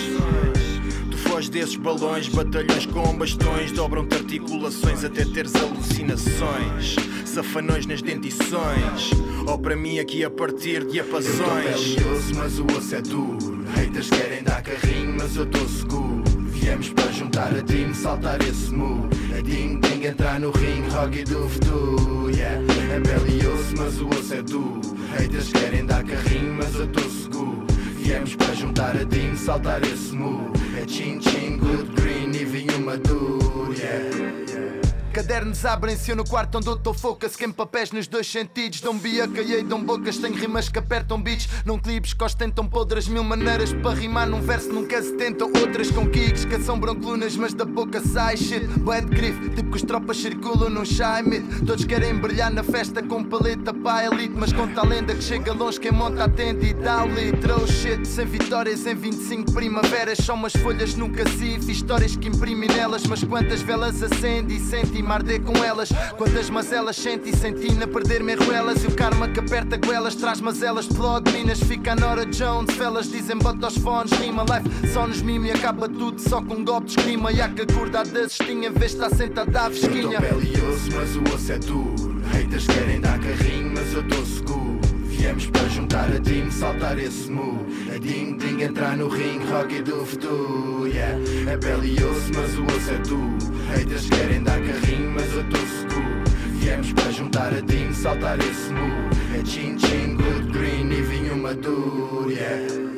Tu foges desses balões, batalhões com bastões. Dobram-te articulações até teres alucinações. Safanões nas dentições. Ou para mim aqui a partir de Eu apazões. pele e osso, mas o osso é duro. Haters querem dar carrinho, mas eu tô seguro. Viemos para juntar a team, saltar esse muro. É ding ding, entrar no ring, rock do futuro. Yeah. É pele osso, mas o osso é duro. Haters querem dar carrinho, mas eu tô seguro. Viemos para juntar a team, saltar esse muro. É chin chin, good green e vinho maduro. Yeah. Cadernos abrem-se eu no quarto onde eu tô focus Quem papéis nos dois sentidos. Dão bia, caiei, dão bocas Tenho rimas que apertam beats. Não clipes que ostentam podres Mil maneiras para rimar. Num verso Nunca se tentam outras com kicks Que assombram colunas mas da boca sai shit. Bué de grife, tipo que os tropas circulam num shy mid. Todos querem brilhar na festa com paleta para elite Mas conta a lenda que chega longe Quem monta atende e dá o litro. Oh shit, sem vitórias em 25 primaveras Só umas folhas nunca se histórias que imprimi nelas Mas quantas velas acende e arder com elas. Quantas mazelas senti e senti na perder-me em ruelas. E o karma que aperta goelas Traz mazelas. De plug Minas fica a Nora Jones. Velas dizem bota aos fones Rima life. Só nos mime e acaba tudo Só com um golpe de esgrima E há que acordar da cestinha Vez está sentada à Eu vesquinha tô pele e osso, mas o osso é duro. Haters querem dar carrinho, mas eu tô seguro. Viemos para juntar a team, saltar esse muro. É ding ding, entrar no ring, rock do futuro. Yeah. É pele e osso, mas o osso é duro. Haters querem dar carrinho, mas eu tô seguro. Viemos para juntar taradinho, saltar esse muro. É chin chin, good green e vinho maduro, yeah.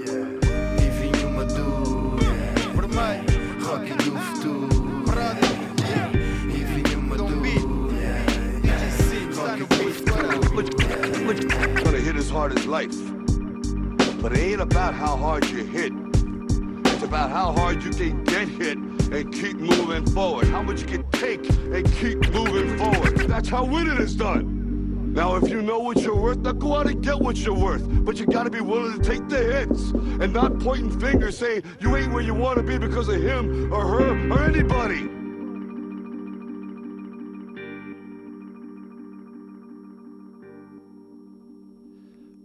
Hard as life. But it ain't about how hard you hit. It's about how hard you can get hit and keep moving forward. How much you can take and keep moving forward. That's how winning is done. Now, if you know what you're worth, now go out and get what you're worth. But you gotta be willing to take the hits and not pointing fingers saying you ain't where you wanna be because of him or her or anybody.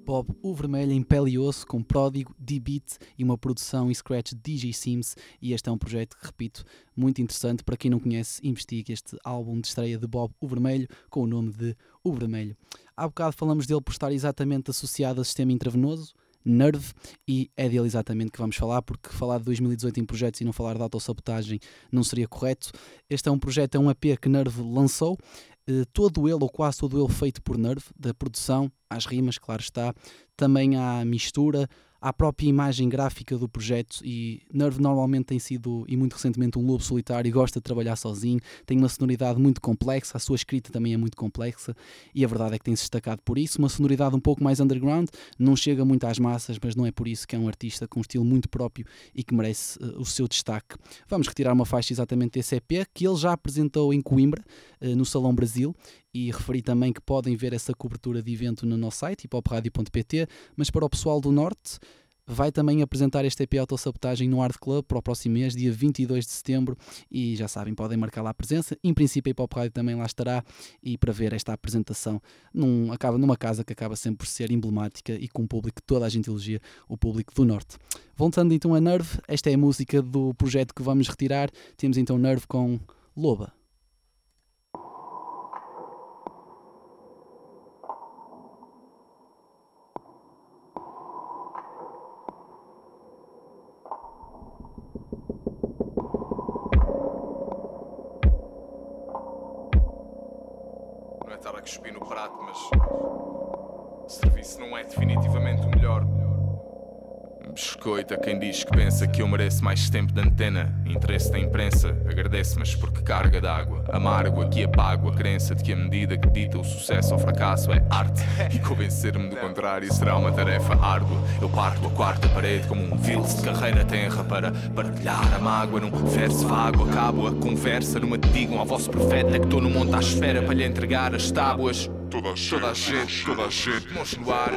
Bob O Vermelho em pele e osso com Pródigo, D-Beat e uma produção e scratch de DJ Sims e este é um projeto repito, muito interessante. Para quem não conhece, investigue este álbum de estreia de Bob O Vermelho com o nome de O Vermelho. Há bocado falamos dele por estar exatamente associado a sistema intravenoso, Nerve, e é dele exatamente que vamos falar, porque falar de 2018 em projetos e não falar de autossabotagem não seria correto. Este é um projeto, é um EP que Nerve lançou, todo ele, ou quase todo ele, feito por Nerve, da produção às rimas, claro está, também à mistura, à própria imagem gráfica do projeto e Nerve normalmente tem sido, e muito recentemente, um lobo solitário e gosta de trabalhar sozinho, tem uma sonoridade muito complexa, a sua escrita também é muito complexa e a verdade é que tem-se destacado por isso, uma sonoridade um pouco mais underground, não chega muito às massas, mas não é por isso que é um artista com um estilo muito próprio e que merece uh, o seu destaque. Vamos retirar uma faixa exatamente desse EP, que ele já apresentou em Coimbra, uh, no Salão Brasil, e referi também que podem ver essa cobertura de evento no nosso site, hipopradio.pt, mas para o pessoal do Norte, vai também apresentar este EP Autossabotagem no Art Club para o próximo mês, dia 22 de setembro, e já sabem, podem marcar lá a presença. Em princípio, a Hip Hop também lá estará, e para ver esta apresentação num, acaba, numa casa que acaba sempre por ser emblemática e com um público toda a gente elogia, o público do Norte. Voltando então a Nerve, esta é a música do projeto que vamos retirar. Temos então Nerve com Loba. Prato, mas. O serviço não é definitivamente o melhor. Biscoito a quem diz que pensa que eu mereço mais tempo de antena. Interesse da imprensa, agradece, mas porque carga d'água. Amargo aqui apago a crença de que a medida que dita o sucesso ou fracasso é arte. E convencer-me do contrário será uma tarefa árdua. Eu parto a quarta parede como um vils de carreira tenra para partilhar a mágoa num verso vago. Acabo a conversa numa te digam ao vosso profeta que estou no monte à esfera para lhe entregar as tábuas. Toda a gente, toda a gente, a mãos no ar.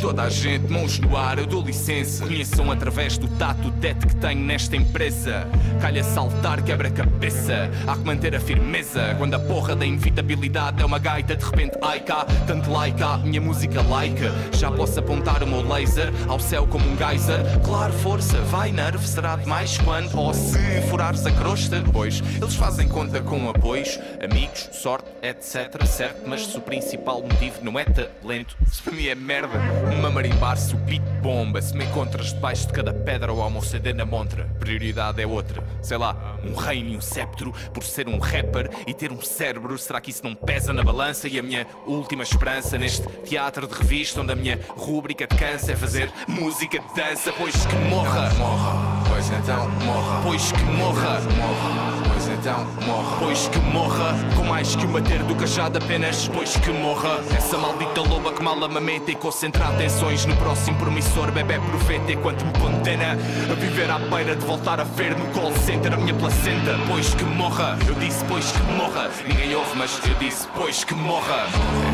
Toda a gente, mãos no ar, eu dou licença. Conheçam através do tato o teto que tenho nesta empresa. Calha saltar, quebra-cabeça. Há que manter a firmeza. Quando a porra da inevitabilidade é uma gaita, de repente, ai cá, tanto laica, minha música laica. Já posso apontar o meu laser ao céu como um geyser. Claro, força, vai nerve, será demais quando? Ou se furares a crosta? Pois, eles fazem conta com apoios, amigos, sorte, etc. Certo, mas o principal motivo não é talento, se para mim é merda, uma marimbar se o beat bomba. Se me encontras debaixo de cada pedra ou CD na montra, prioridade é outra. Sei lá, um reino e um sceptro por ser um rapper e ter um cérebro. Será que isso não pesa na balança? E a minha última esperança neste teatro de revista, onde a minha rúbrica de cansa é fazer música de dança, pois que morra. Morra, pois então morra. Pois que morra. Morra, pois então morra. Pois que morra, com mais que uma ter do cajado apenas. Pois que morra, essa maldita loba que mal amamenta e concentra atenções no próximo promissor bebê profeta enquanto me condena a viver à beira de voltar a ver no call center a minha placenta. Pois que morra, eu disse pois que morra. Ninguém ouve, mas eu disse pois que morra.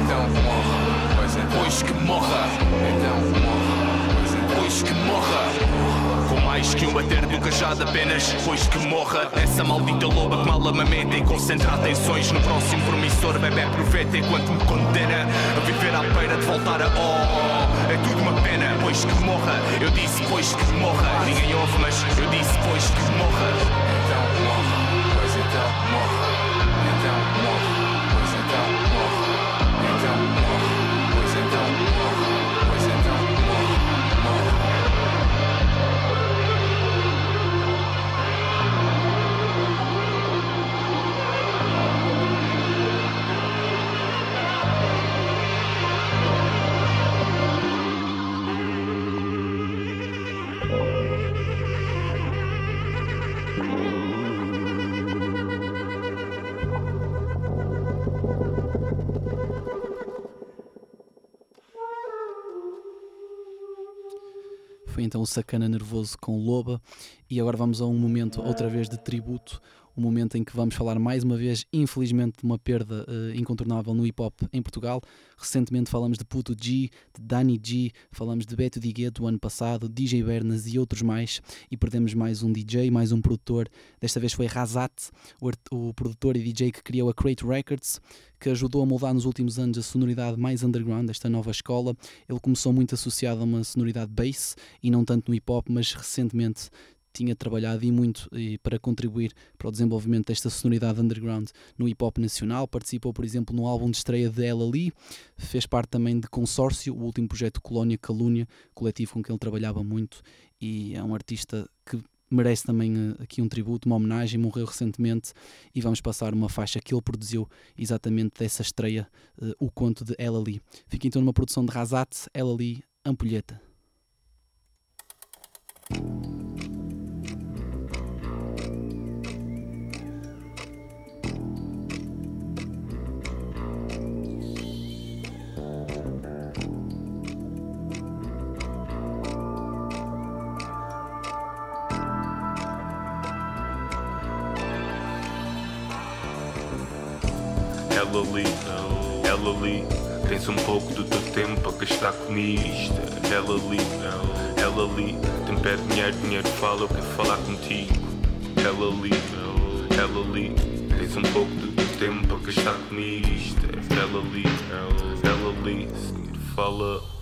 Então morra, pois então. Pois que morra, então morra. Pois que morra. Com mais que um bater do cajado apenas Pois que morra. Essa maldita loba que mal amamenta E concentra atenções no próximo promissor. Bebê profeta enquanto me condena A viver à beira de voltar a oh É tudo uma pena, pois que morra. Eu disse pois que morra. Ninguém ouve mas eu disse pois que morra. Então morra, pois então morra Sacana Nervoso com Loba. E agora vamos a um momento, outra vez, de tributo. Um momento em que vamos falar mais uma vez, infelizmente, de uma perda uh, incontornável no hip hop em Portugal. Recentemente falamos de Puto G, de Danny G, falamos de Beto Digueto do ano passado, DJ Bernas e outros mais. E perdemos mais um DJ, mais um produtor. Desta vez foi Razat, o, o produtor e DJ que criou a Crate Records, que ajudou a moldar nos últimos anos a sonoridade mais underground desta nova escola. Ele começou muito associado a uma sonoridade bass e não tanto no hip hop, mas recentemente tinha trabalhado e muito e para contribuir para o desenvolvimento desta sonoridade underground no hip hop nacional. Participou, por exemplo, no álbum de estreia de Ella Lee, fez parte também de Consórcio, o último projeto Colónia Calúnia, coletivo com que ele trabalhava muito, e é um artista que merece também uh, aqui um tributo, uma homenagem. Morreu recentemente e vamos passar uma faixa que ele produziu exatamente dessa estreia, uh, O Conto de Ella Lee. Fica então numa produção de Razat, Ella Lee, Ampulheta. Ela ali, ela ali Tens um pouco do teu tempo a gastar comigo Isto. Ela ali, ela ali Tem pé dinheiro, dinheiro fala, eu quero falar contigo. Ela ali, ela ali Tens um pouco do teu tempo a gastar comigo Isto. Ela ali, ela ali Senhor fala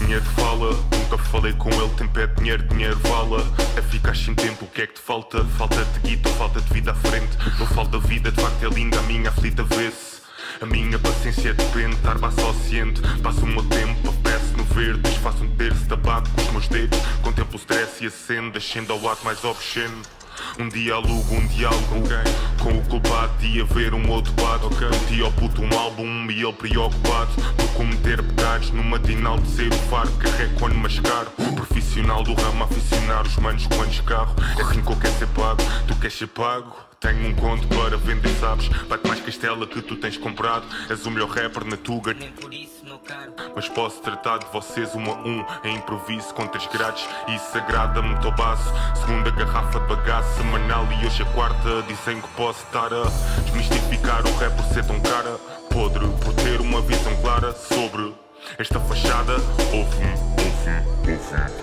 Dinheiro fala, nunca falei com ele, tem pé dinheiro, dinheiro fala. É ficar sem tempo, o que é que te falta? Falta de guita falta de vida à frente? Não falta vida, de facto é linda, a minha aflita vê-se. A minha paciência depende, tarba só ciente. Passo o meu tempo, peço no verde, desfaço um terço tabaco com os meus dedos. Contemplo o stress e acendo, descendo ao ato mais obsceno. Um dia alugo um diálogo Com o culpado de haver um outro lado okay. Meti ao puto um álbum e ele preocupado Por cometer pecados no matinal de ser o faro Carrego quando mascaro Profissional do ramo aficionar os manos quando escarro É assim que eu quero ser pago, tu queres ser pago tenho um conto para vender, sabes? Bate mais castela que tu tens comprado. És o melhor rapper na Tuga. Nem por isso. Mas posso tratar de vocês um a um, em improviso, com três grades. E isso agrada-me, tô baço. Segunda garrafa de bagaço semanal e hoje a quarta. Dizem que posso estar a desmistificar o rap por ser tão cara. Podre por ter uma visão clara sobre esta fachada. Ouve-me, ouve-me, ouve-me.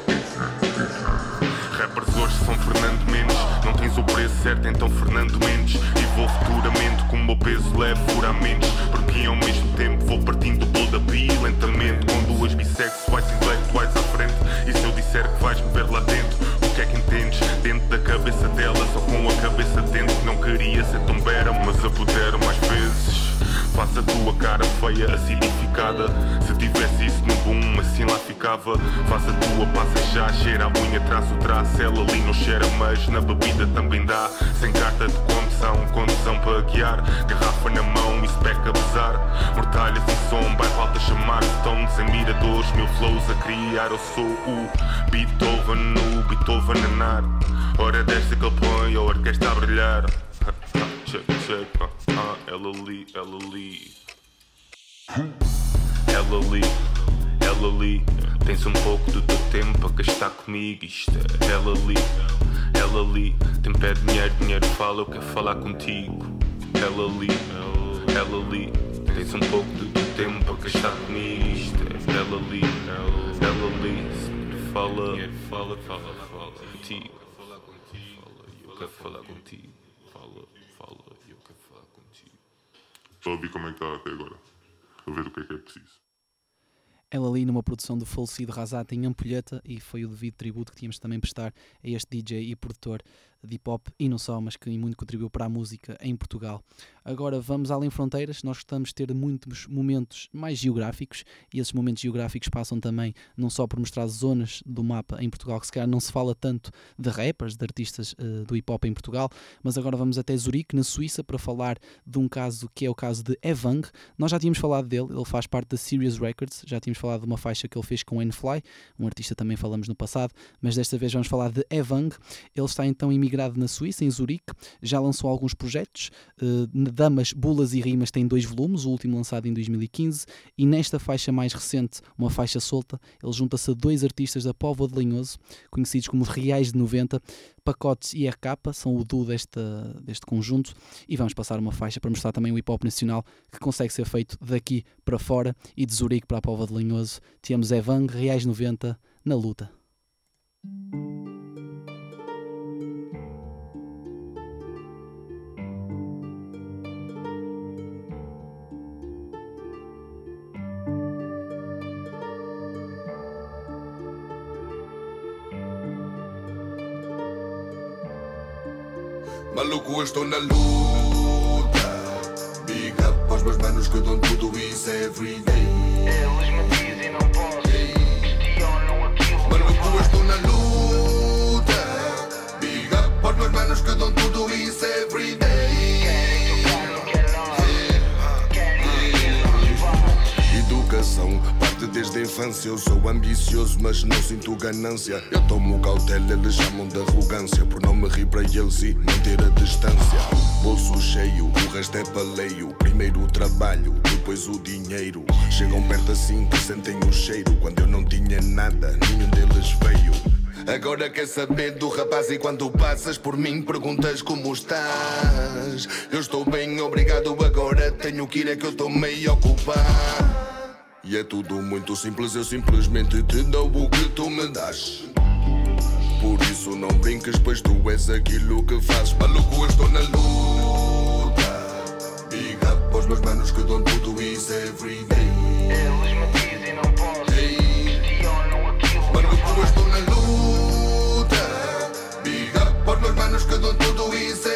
Rappers hoje são Fernando Mendes Não tens o preço certo, então Fernando Mendes. E vou futuramente com o meu peso leve furamentos. Porque ao mesmo tempo vou partindo do da pia Lentamente. Com duas bissexuais intelectuais à frente. E se eu disser que vais me ver lá dentro O que é que entendes? Dentro da cabeça delas Ou com a cabeça dentro. Não queria ser tão bera Mas apodero mais Faça a tua cara feia, acidificada. Se tivesse isso no boom, assim lá ficava. Faz a tua, passa já, cheira a unha, traço o traço. Ela ali não cheira, mas na bebida também dá. Sem carta de condução, condução para guiar. Garrafa na mão e spec a besar Mortalhas e som, bairro alta chamar. Stones em miradores, mil flows a criar. Eu sou o Beethoven, o Beethoven anar Hora desta que ele põe a orquestra a brilhar check, uh, uh, ela ali, ela ali. Ela ali, ela ali. Tens um pouco do teu tempo a gastar comigo. Isto é ela ali, ela ali. Tem pé dinheiro, dinheiro fala, eu quero falar contigo. Ela ali, ela ali. Tens um pouco do teu tempo a gastar comigo. Isto é ela ali, ela ali. Fala, fala, fala, fala contigo. Eu quero falar contigo. Fala. Só ouvir como é que está até agora. A ver o que é que é preciso. Ela ali numa produção do falecido Razat em Ampulheta e foi o devido tributo que tínhamos também prestar a este DJ e produtor de hip hop e não só, mas que muito contribuiu para a música em Portugal. Agora vamos além fronteiras, nós gostamos de ter muitos momentos mais geográficos e esses momentos geográficos passam também não só por mostrar zonas do mapa em Portugal, que se calhar não se fala tanto de rappers, de artistas uh, do hip hop em Portugal, mas agora vamos até Zurique, na Suíça, para falar de um caso que é o caso de Evang. Nós já tínhamos falado dele, ele faz parte da Sirius Records, já tínhamos falado de uma faixa que ele fez com N-Fly, um artista também falamos no passado, mas desta vez vamos falar de Evang. Ele está então imigrado na Suíça, em Zurique, já lançou alguns projetos. Uh, Damas, Bulas e Rimas tem dois volumes, o último lançado em 2015, e nesta faixa mais recente, uma faixa solta, ele junta-se a dois artistas da Póvoa de Linhoso, conhecidos como Reais de 90, Pacotes e RK, são o duo desta, deste conjunto, e vamos passar uma faixa para mostrar também o hip hop nacional que consegue ser feito daqui para fora e de Zurique para a Póvoa de Linhoso. Temos Evan, Reais 90, na luta. Maluco, estou na luta. Big up aos meus manos que dão tudo isso everyday. Eles me dizem não posso. Questionam aquilo. Eu estou na luta. Big up aos meus manos que dão tudo isso everyday. Educação parte desde a infância. Eu sou ambicioso, mas não sinto ganância. Eu tomo cautela, eles chamam de arrogância. Por não me rir para eles e manter a distância. Bolso cheio, o resto é paleio. Primeiro o trabalho, depois o dinheiro. Chegam perto assim que sentem o cheiro. Quando eu não tinha nada, nenhum deles veio. Agora quer saber do rapaz e quando passas por mim perguntas como estás. Eu estou bem, obrigado. Agora tenho que ir, é que eu estou meio ocupado. E é tudo muito simples, eu simplesmente te dou o que tu me das. Por isso não brinques, pois tu és aquilo que fazes. Maluco, eu estou na luta. Big up aos meus manos que dão tudo isso everyday. Eles me dizem não posso. Questionam aquilo. Maluco, eu estou na luta. Big up aos meus manos que dão tudo isso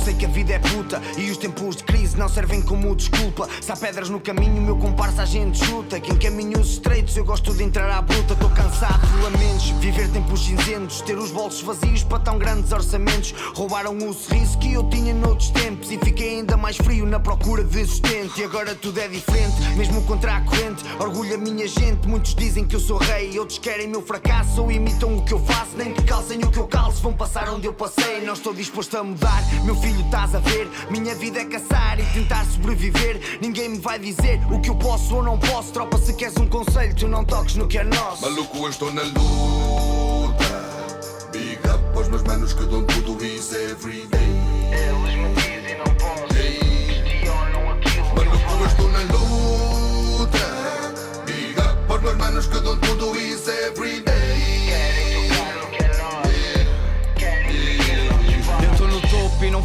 sei que a vida é puta e os tempos de crise não servem como desculpa. Se há pedras no caminho, meu comparsa a gente chuta. Quem caminhos estreitos, eu gosto de entrar à bruta. Tô cansado de lamentos, viver tempos cinzentos, ter os bolsos vazios para tão grandes orçamentos. Roubaram o sorriso que eu tinha noutros tempos e fiquei ainda mais frio na procura de sustento. E agora tudo é diferente, mesmo contra a corrente. Orgulho a minha gente, muitos dizem que eu sou rei, outros querem meu fracasso ou imitam o que eu faço. Nem que calcem o que eu calço, vão passar onde eu passei. Não estou disposto a mudar, meu filho, estás a ver? Minha vida é caçar e tentar sobreviver. Ninguém me vai dizer o que eu posso ou não posso. Tropa, se queres um conselho, tu não toques no que é nosso. Maluco, eu estou na luta. Big up aos meus manos que dão tudo isso everyday. Eles me dizem não posso. Questionam aquilo. Maluco, eu estou na luta. Big up aos meus manos que dão tudo isso everyday. Eu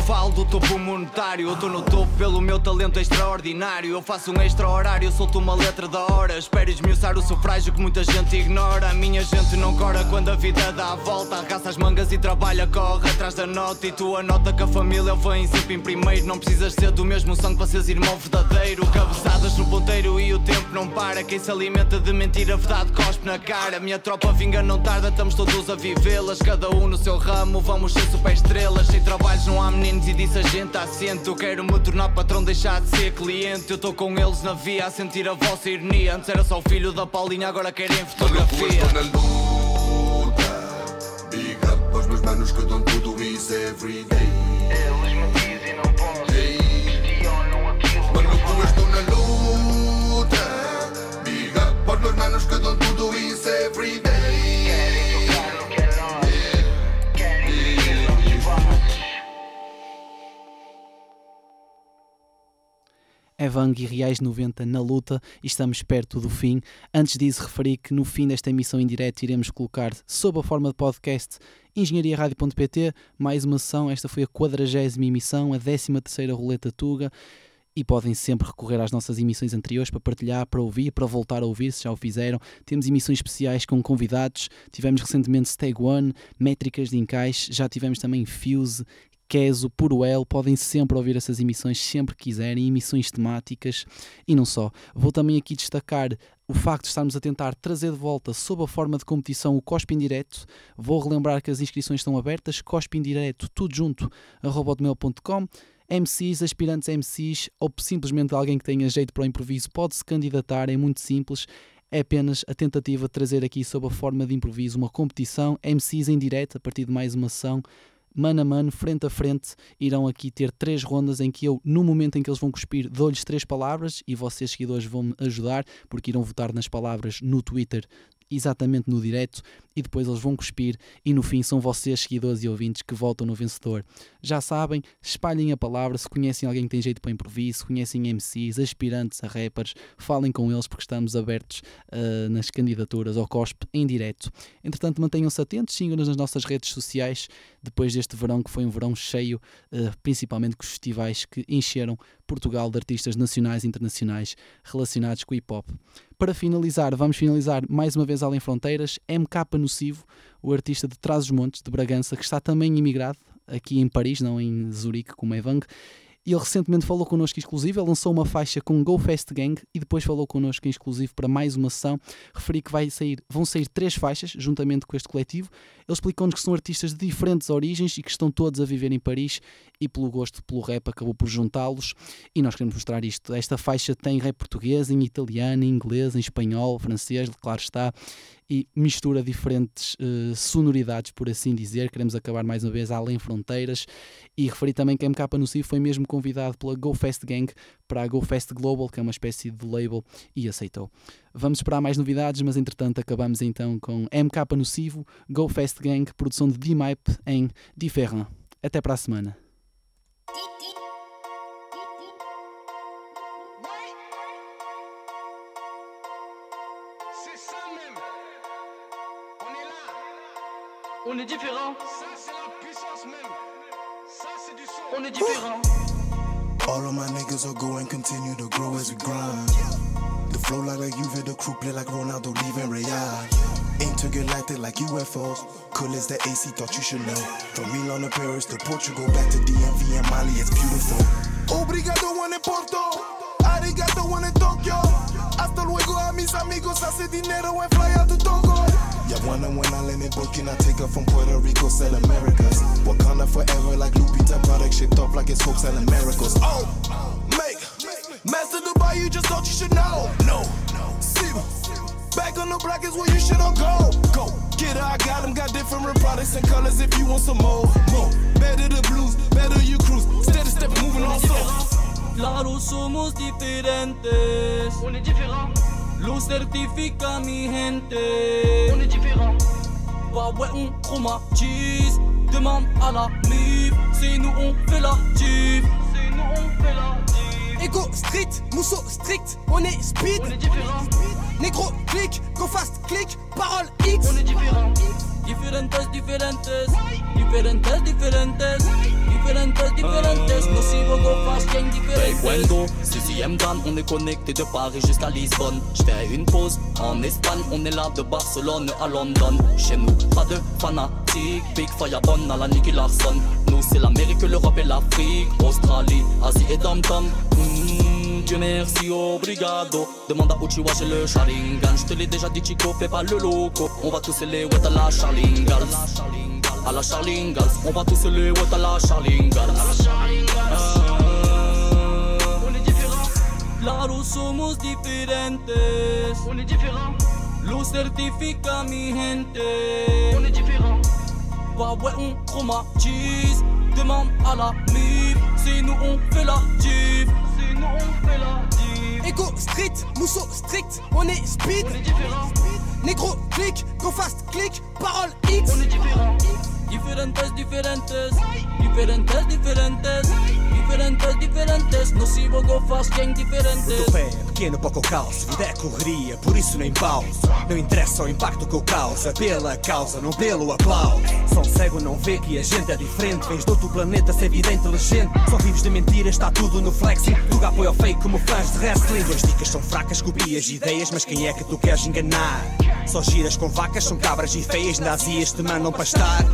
falo do topo monetário. Eu tô no topo pelo meu talento extraordinário. Eu faço um extra horário, solto uma letra da hora. Espero esmiuçar o sufrágio que muita gente ignora. A minha gente não cora quando a vida dá a volta. Arregaça as mangas e trabalha, corre atrás da nota. E tu anota que a família vem sempre em primeiro. Não precisas ser do mesmo sangue para seres irmão verdadeiro. Cabeçadas no ponteiro e o tempo não para. Quem se alimenta de mentira, verdade cospe na cara. Minha tropa vinga não tarda, estamos todos a vivê-las. Cada um no seu ramo, vamos ser super estrelas. Sem trabalhos não há e disse a gente assento. Quero me tornar patrão, deixar de ser cliente. Eu tô com eles na via a sentir a vossa ironia. Antes era só o filho da Paulinha, agora querem eu fotografia. estou na luta. Big up aos meus manos que dão tudo isso everyday. Eles me dizem não posso. Questionam aquilo. Eu estou na luta. Big up aos meus manos que dão tudo isso everyday. Evang e Reais 90 na luta e estamos perto do fim. Antes disso, referi que no fim desta emissão em direto iremos colocar, sob a forma de podcast, engenhariaradio.pt, mais uma sessão. Esta foi a 40 emissão, a 13 terceira Roleta Tuga. E podem sempre recorrer às nossas emissões anteriores para partilhar, para ouvir, para voltar a ouvir, se já o fizeram. Temos emissões especiais com convidados. Tivemos recentemente Stag One, Métricas de Encaixe. Já tivemos também Fuse, Queso, Puruel, podem sempre ouvir essas emissões sempre que quiserem, emissões temáticas e não só. Vou também aqui destacar o facto de estarmos a tentar trazer de volta, sob a forma de competição, o Cospe Indireto. Vou relembrar que as inscrições estão abertas, Cospe Indireto, tudo junto, arroba hotmail.com. MCs, aspirantes MCs ou simplesmente alguém que tenha jeito para o improviso pode se candidatar, é muito simples. é apenas a tentativa de trazer aqui sob a forma de improviso uma competição, MCs em direto, a partir de mais uma ação, mano a mano, frente a frente, irão aqui ter três rondas em que eu, no momento em que eles vão cuspir, dou-lhes três palavras e vocês seguidores vão-me ajudar, porque irão votar nas palavras no Twitter exatamente no direto e depois eles vão cuspir e no fim são vocês, seguidores e ouvintes, que votam no vencedor. Já sabem, espalhem a palavra, se conhecem alguém que tem jeito para improviso, conhecem MCs, aspirantes a rappers, falem com eles porque estamos abertos uh, nas candidaturas ao COSP em direto. Entretanto, mantenham-se atentos, sigam-nos nas nossas redes sociais, depois deste verão que foi um verão cheio, uh, principalmente com os festivais que encheram Portugal de artistas nacionais e internacionais relacionados com o hip-hop. Para finalizar, vamos finalizar mais uma vez Além Fronteiras, MK Nocivo, o artista de Trás-os-Montes, de Bragança, que está também imigrado, aqui em Paris, não em Zurique, como é Evang, e ele recentemente falou connosco exclusivo, ele lançou uma faixa com Go Fast Gang e depois falou connosco em exclusivo para mais uma sessão. Referi que vai sair, vão sair três faixas, juntamente com este coletivo. Ele explicou-nos que são artistas de diferentes origens e que estão todos a viver em Paris e pelo gosto pelo rap acabou por juntá-los. E nós queremos mostrar isto. Esta faixa tem rap português, em italiano, em inglês, em espanhol, francês, claro está e mistura diferentes uh, sonoridades, por assim dizer. Queremos acabar mais uma vez além fronteiras e referi também que a MK Nocivo foi mesmo convidado pela Go Fest Gang para a Go Fest Global, que é uma espécie de label, e aceitou. Vamos esperar mais novidades, mas entretanto acabamos então com MK Nocivo, Go Fest Gang, produção de D-Mype em Diferent. Até para a semana. On est différent. Ça, c'est la puissance même. Ça, c'est du son. On est différent. All of my niggas are going, continue to grow as we grind. The flow like a Juve, the crew play like Ronaldo leaving Real. Intergalactic like UFOs. Cool as the AC, thought you should know. From Milan to Paris to Portugal, back to DMV and Mali, it's beautiful. Obrigado, one in Porto. Arigato, one in Tokyo. Hasta luego a mis amigos, hace dinero and fly out to Togo. Yeah, wonder when I land in Burkina, take her from Puerto Rico, sell Americas. Wakanda forever like Lupita, product shipped off like it's hope selling miracles. Oh, make, master the buy, you just thought you should know. No, no, see Back on the block is where you should all go. Go, get her, I got them, got different products and colors if you want some more. More, better the blues, better you cruise. Steady step moving on slow. Claro, somos diferentes. On est différent. Lo certifica mi gente. On est différent. Bah ouais, on traumatise. Demande à la MIF. C'est nous, on fait la div. C'est nous, on fait la div. Ego street, mousseau strict, on est speed. On est différent. Négro click, go fast click, parole X. On est différent. Diferentes, diferentes. Diferentes, Diferentes, diferentes. Nocivo, go fast, gang sixième dan, on est connecté de Paris jusqu'à Lisbonne. J'fais une pause en Espagne, on est là de Barcelone à London. Chez nous, pas de fanatiques, Big Firebone à la Nicky Larson. Nous, c'est l'Amérique, l'Europe et l'Afrique. Australie, Asie et Dom Tom. Mmh, Dieu merci, obrigado. Demande à Uchiwa, j'ai le Sharingan. Je te l'ai déjà dit, Chico, fais pas le loco. On va tous les wet à la Charlingals. À la Charlingals, on va tous les wet à la Charlingals. On est différent. Claro, somos diferentes. On est différent. Lo certifica mi gente. On est différent. Bah ouais, on traumatise. Demande à la MIF. C'est nous, on fait la div. C'est nous, on fait la div. Ego street, mousseau strict, on est speed. On est différent. Négro click, go fast click, parole X. On est différent. Diferentes, diferentes. Diferentes, diferentes. Diferentes, diferentes. Nocivo, go fast, gang diferentes. pé, pequeno pouco caos, vida é correria, por isso nem pausa. Não interessa o impacto que eu causa, pela causa, não pelo aplauso. Só um cego não vê que a gente é diferente. Vens de outro planeta, se é vida inteligente. Só vives de mentiras, está tudo no flexing. Tuga apoio ao fake como fãs de wrestling. As dicas são fracas, copias ideias, mas quem é que tu queres enganar? Só giras com vacas, são cabras e feias, nazias te mandam pastar.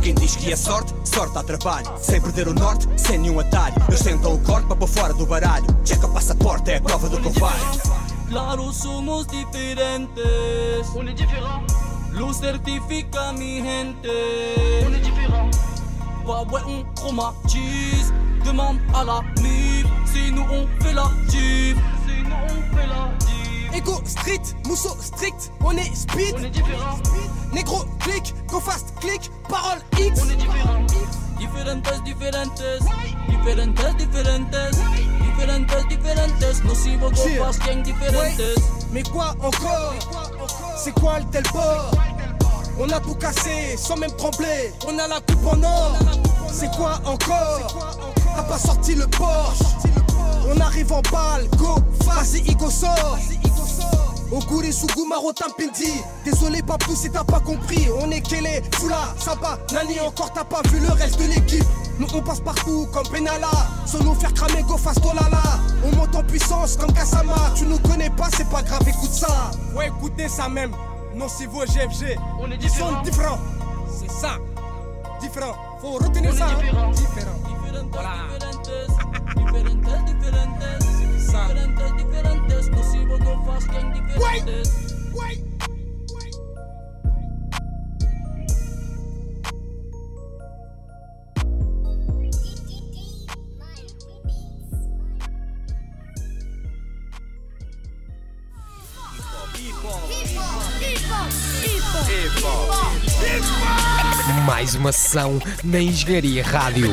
A quem diz que é sorte, sorte dá trabalho. Sem perder o norte, sem nenhum atalho. Eles tentam o corte para pôr fora do baralho. Checa o passaporte, é a prova do faço. Claro, somos diferentes. On est différent. Lo certifica mi gente. On est différent. Bah ouais, on traumatise. Demande à la MIF. C'est nous, on fait la div. C'est nous, on fait la div. Ego street, mousseau strict, on est speed. On est différent. Négro, clic, go fast, click, parole X. On est différent. Diferentes, diferentes, diferentes, diferentes, diferentes, diferentes, nocivo go fast gang diferentes. Mais quoi encore? C'est quoi le tel bord? On a tout cassé sans même trembler. On a la coupe en or. C'est quoi encore? T'as pas sorti le Porsche. On arrive en balle, go, vas-y, Igo sort. Oguri Sugu Marotin Pindi Désolé Papou si t'as pas compris. On est Kele, Fula, Saba, Nani encore t'as pas vu le reste de l'équipe. Nous on passe partout comme Benalla Sans nous faire cramer go fast oh là là On monte en puissance comme Kasama Tu nous connais pas c'est pas grave écoute ça. Ouais écoutez ça même. Non si vous GFG On est Ils sont différents. différents. C'est ça. Différent Faut retenir On est ça hein. différents. Différent Diferentes, Voilà diferentes, diferentes, ça. diferentes, diferentes, nocivo go fast gang diferentes mais uma sessão na Engenharia Rádio.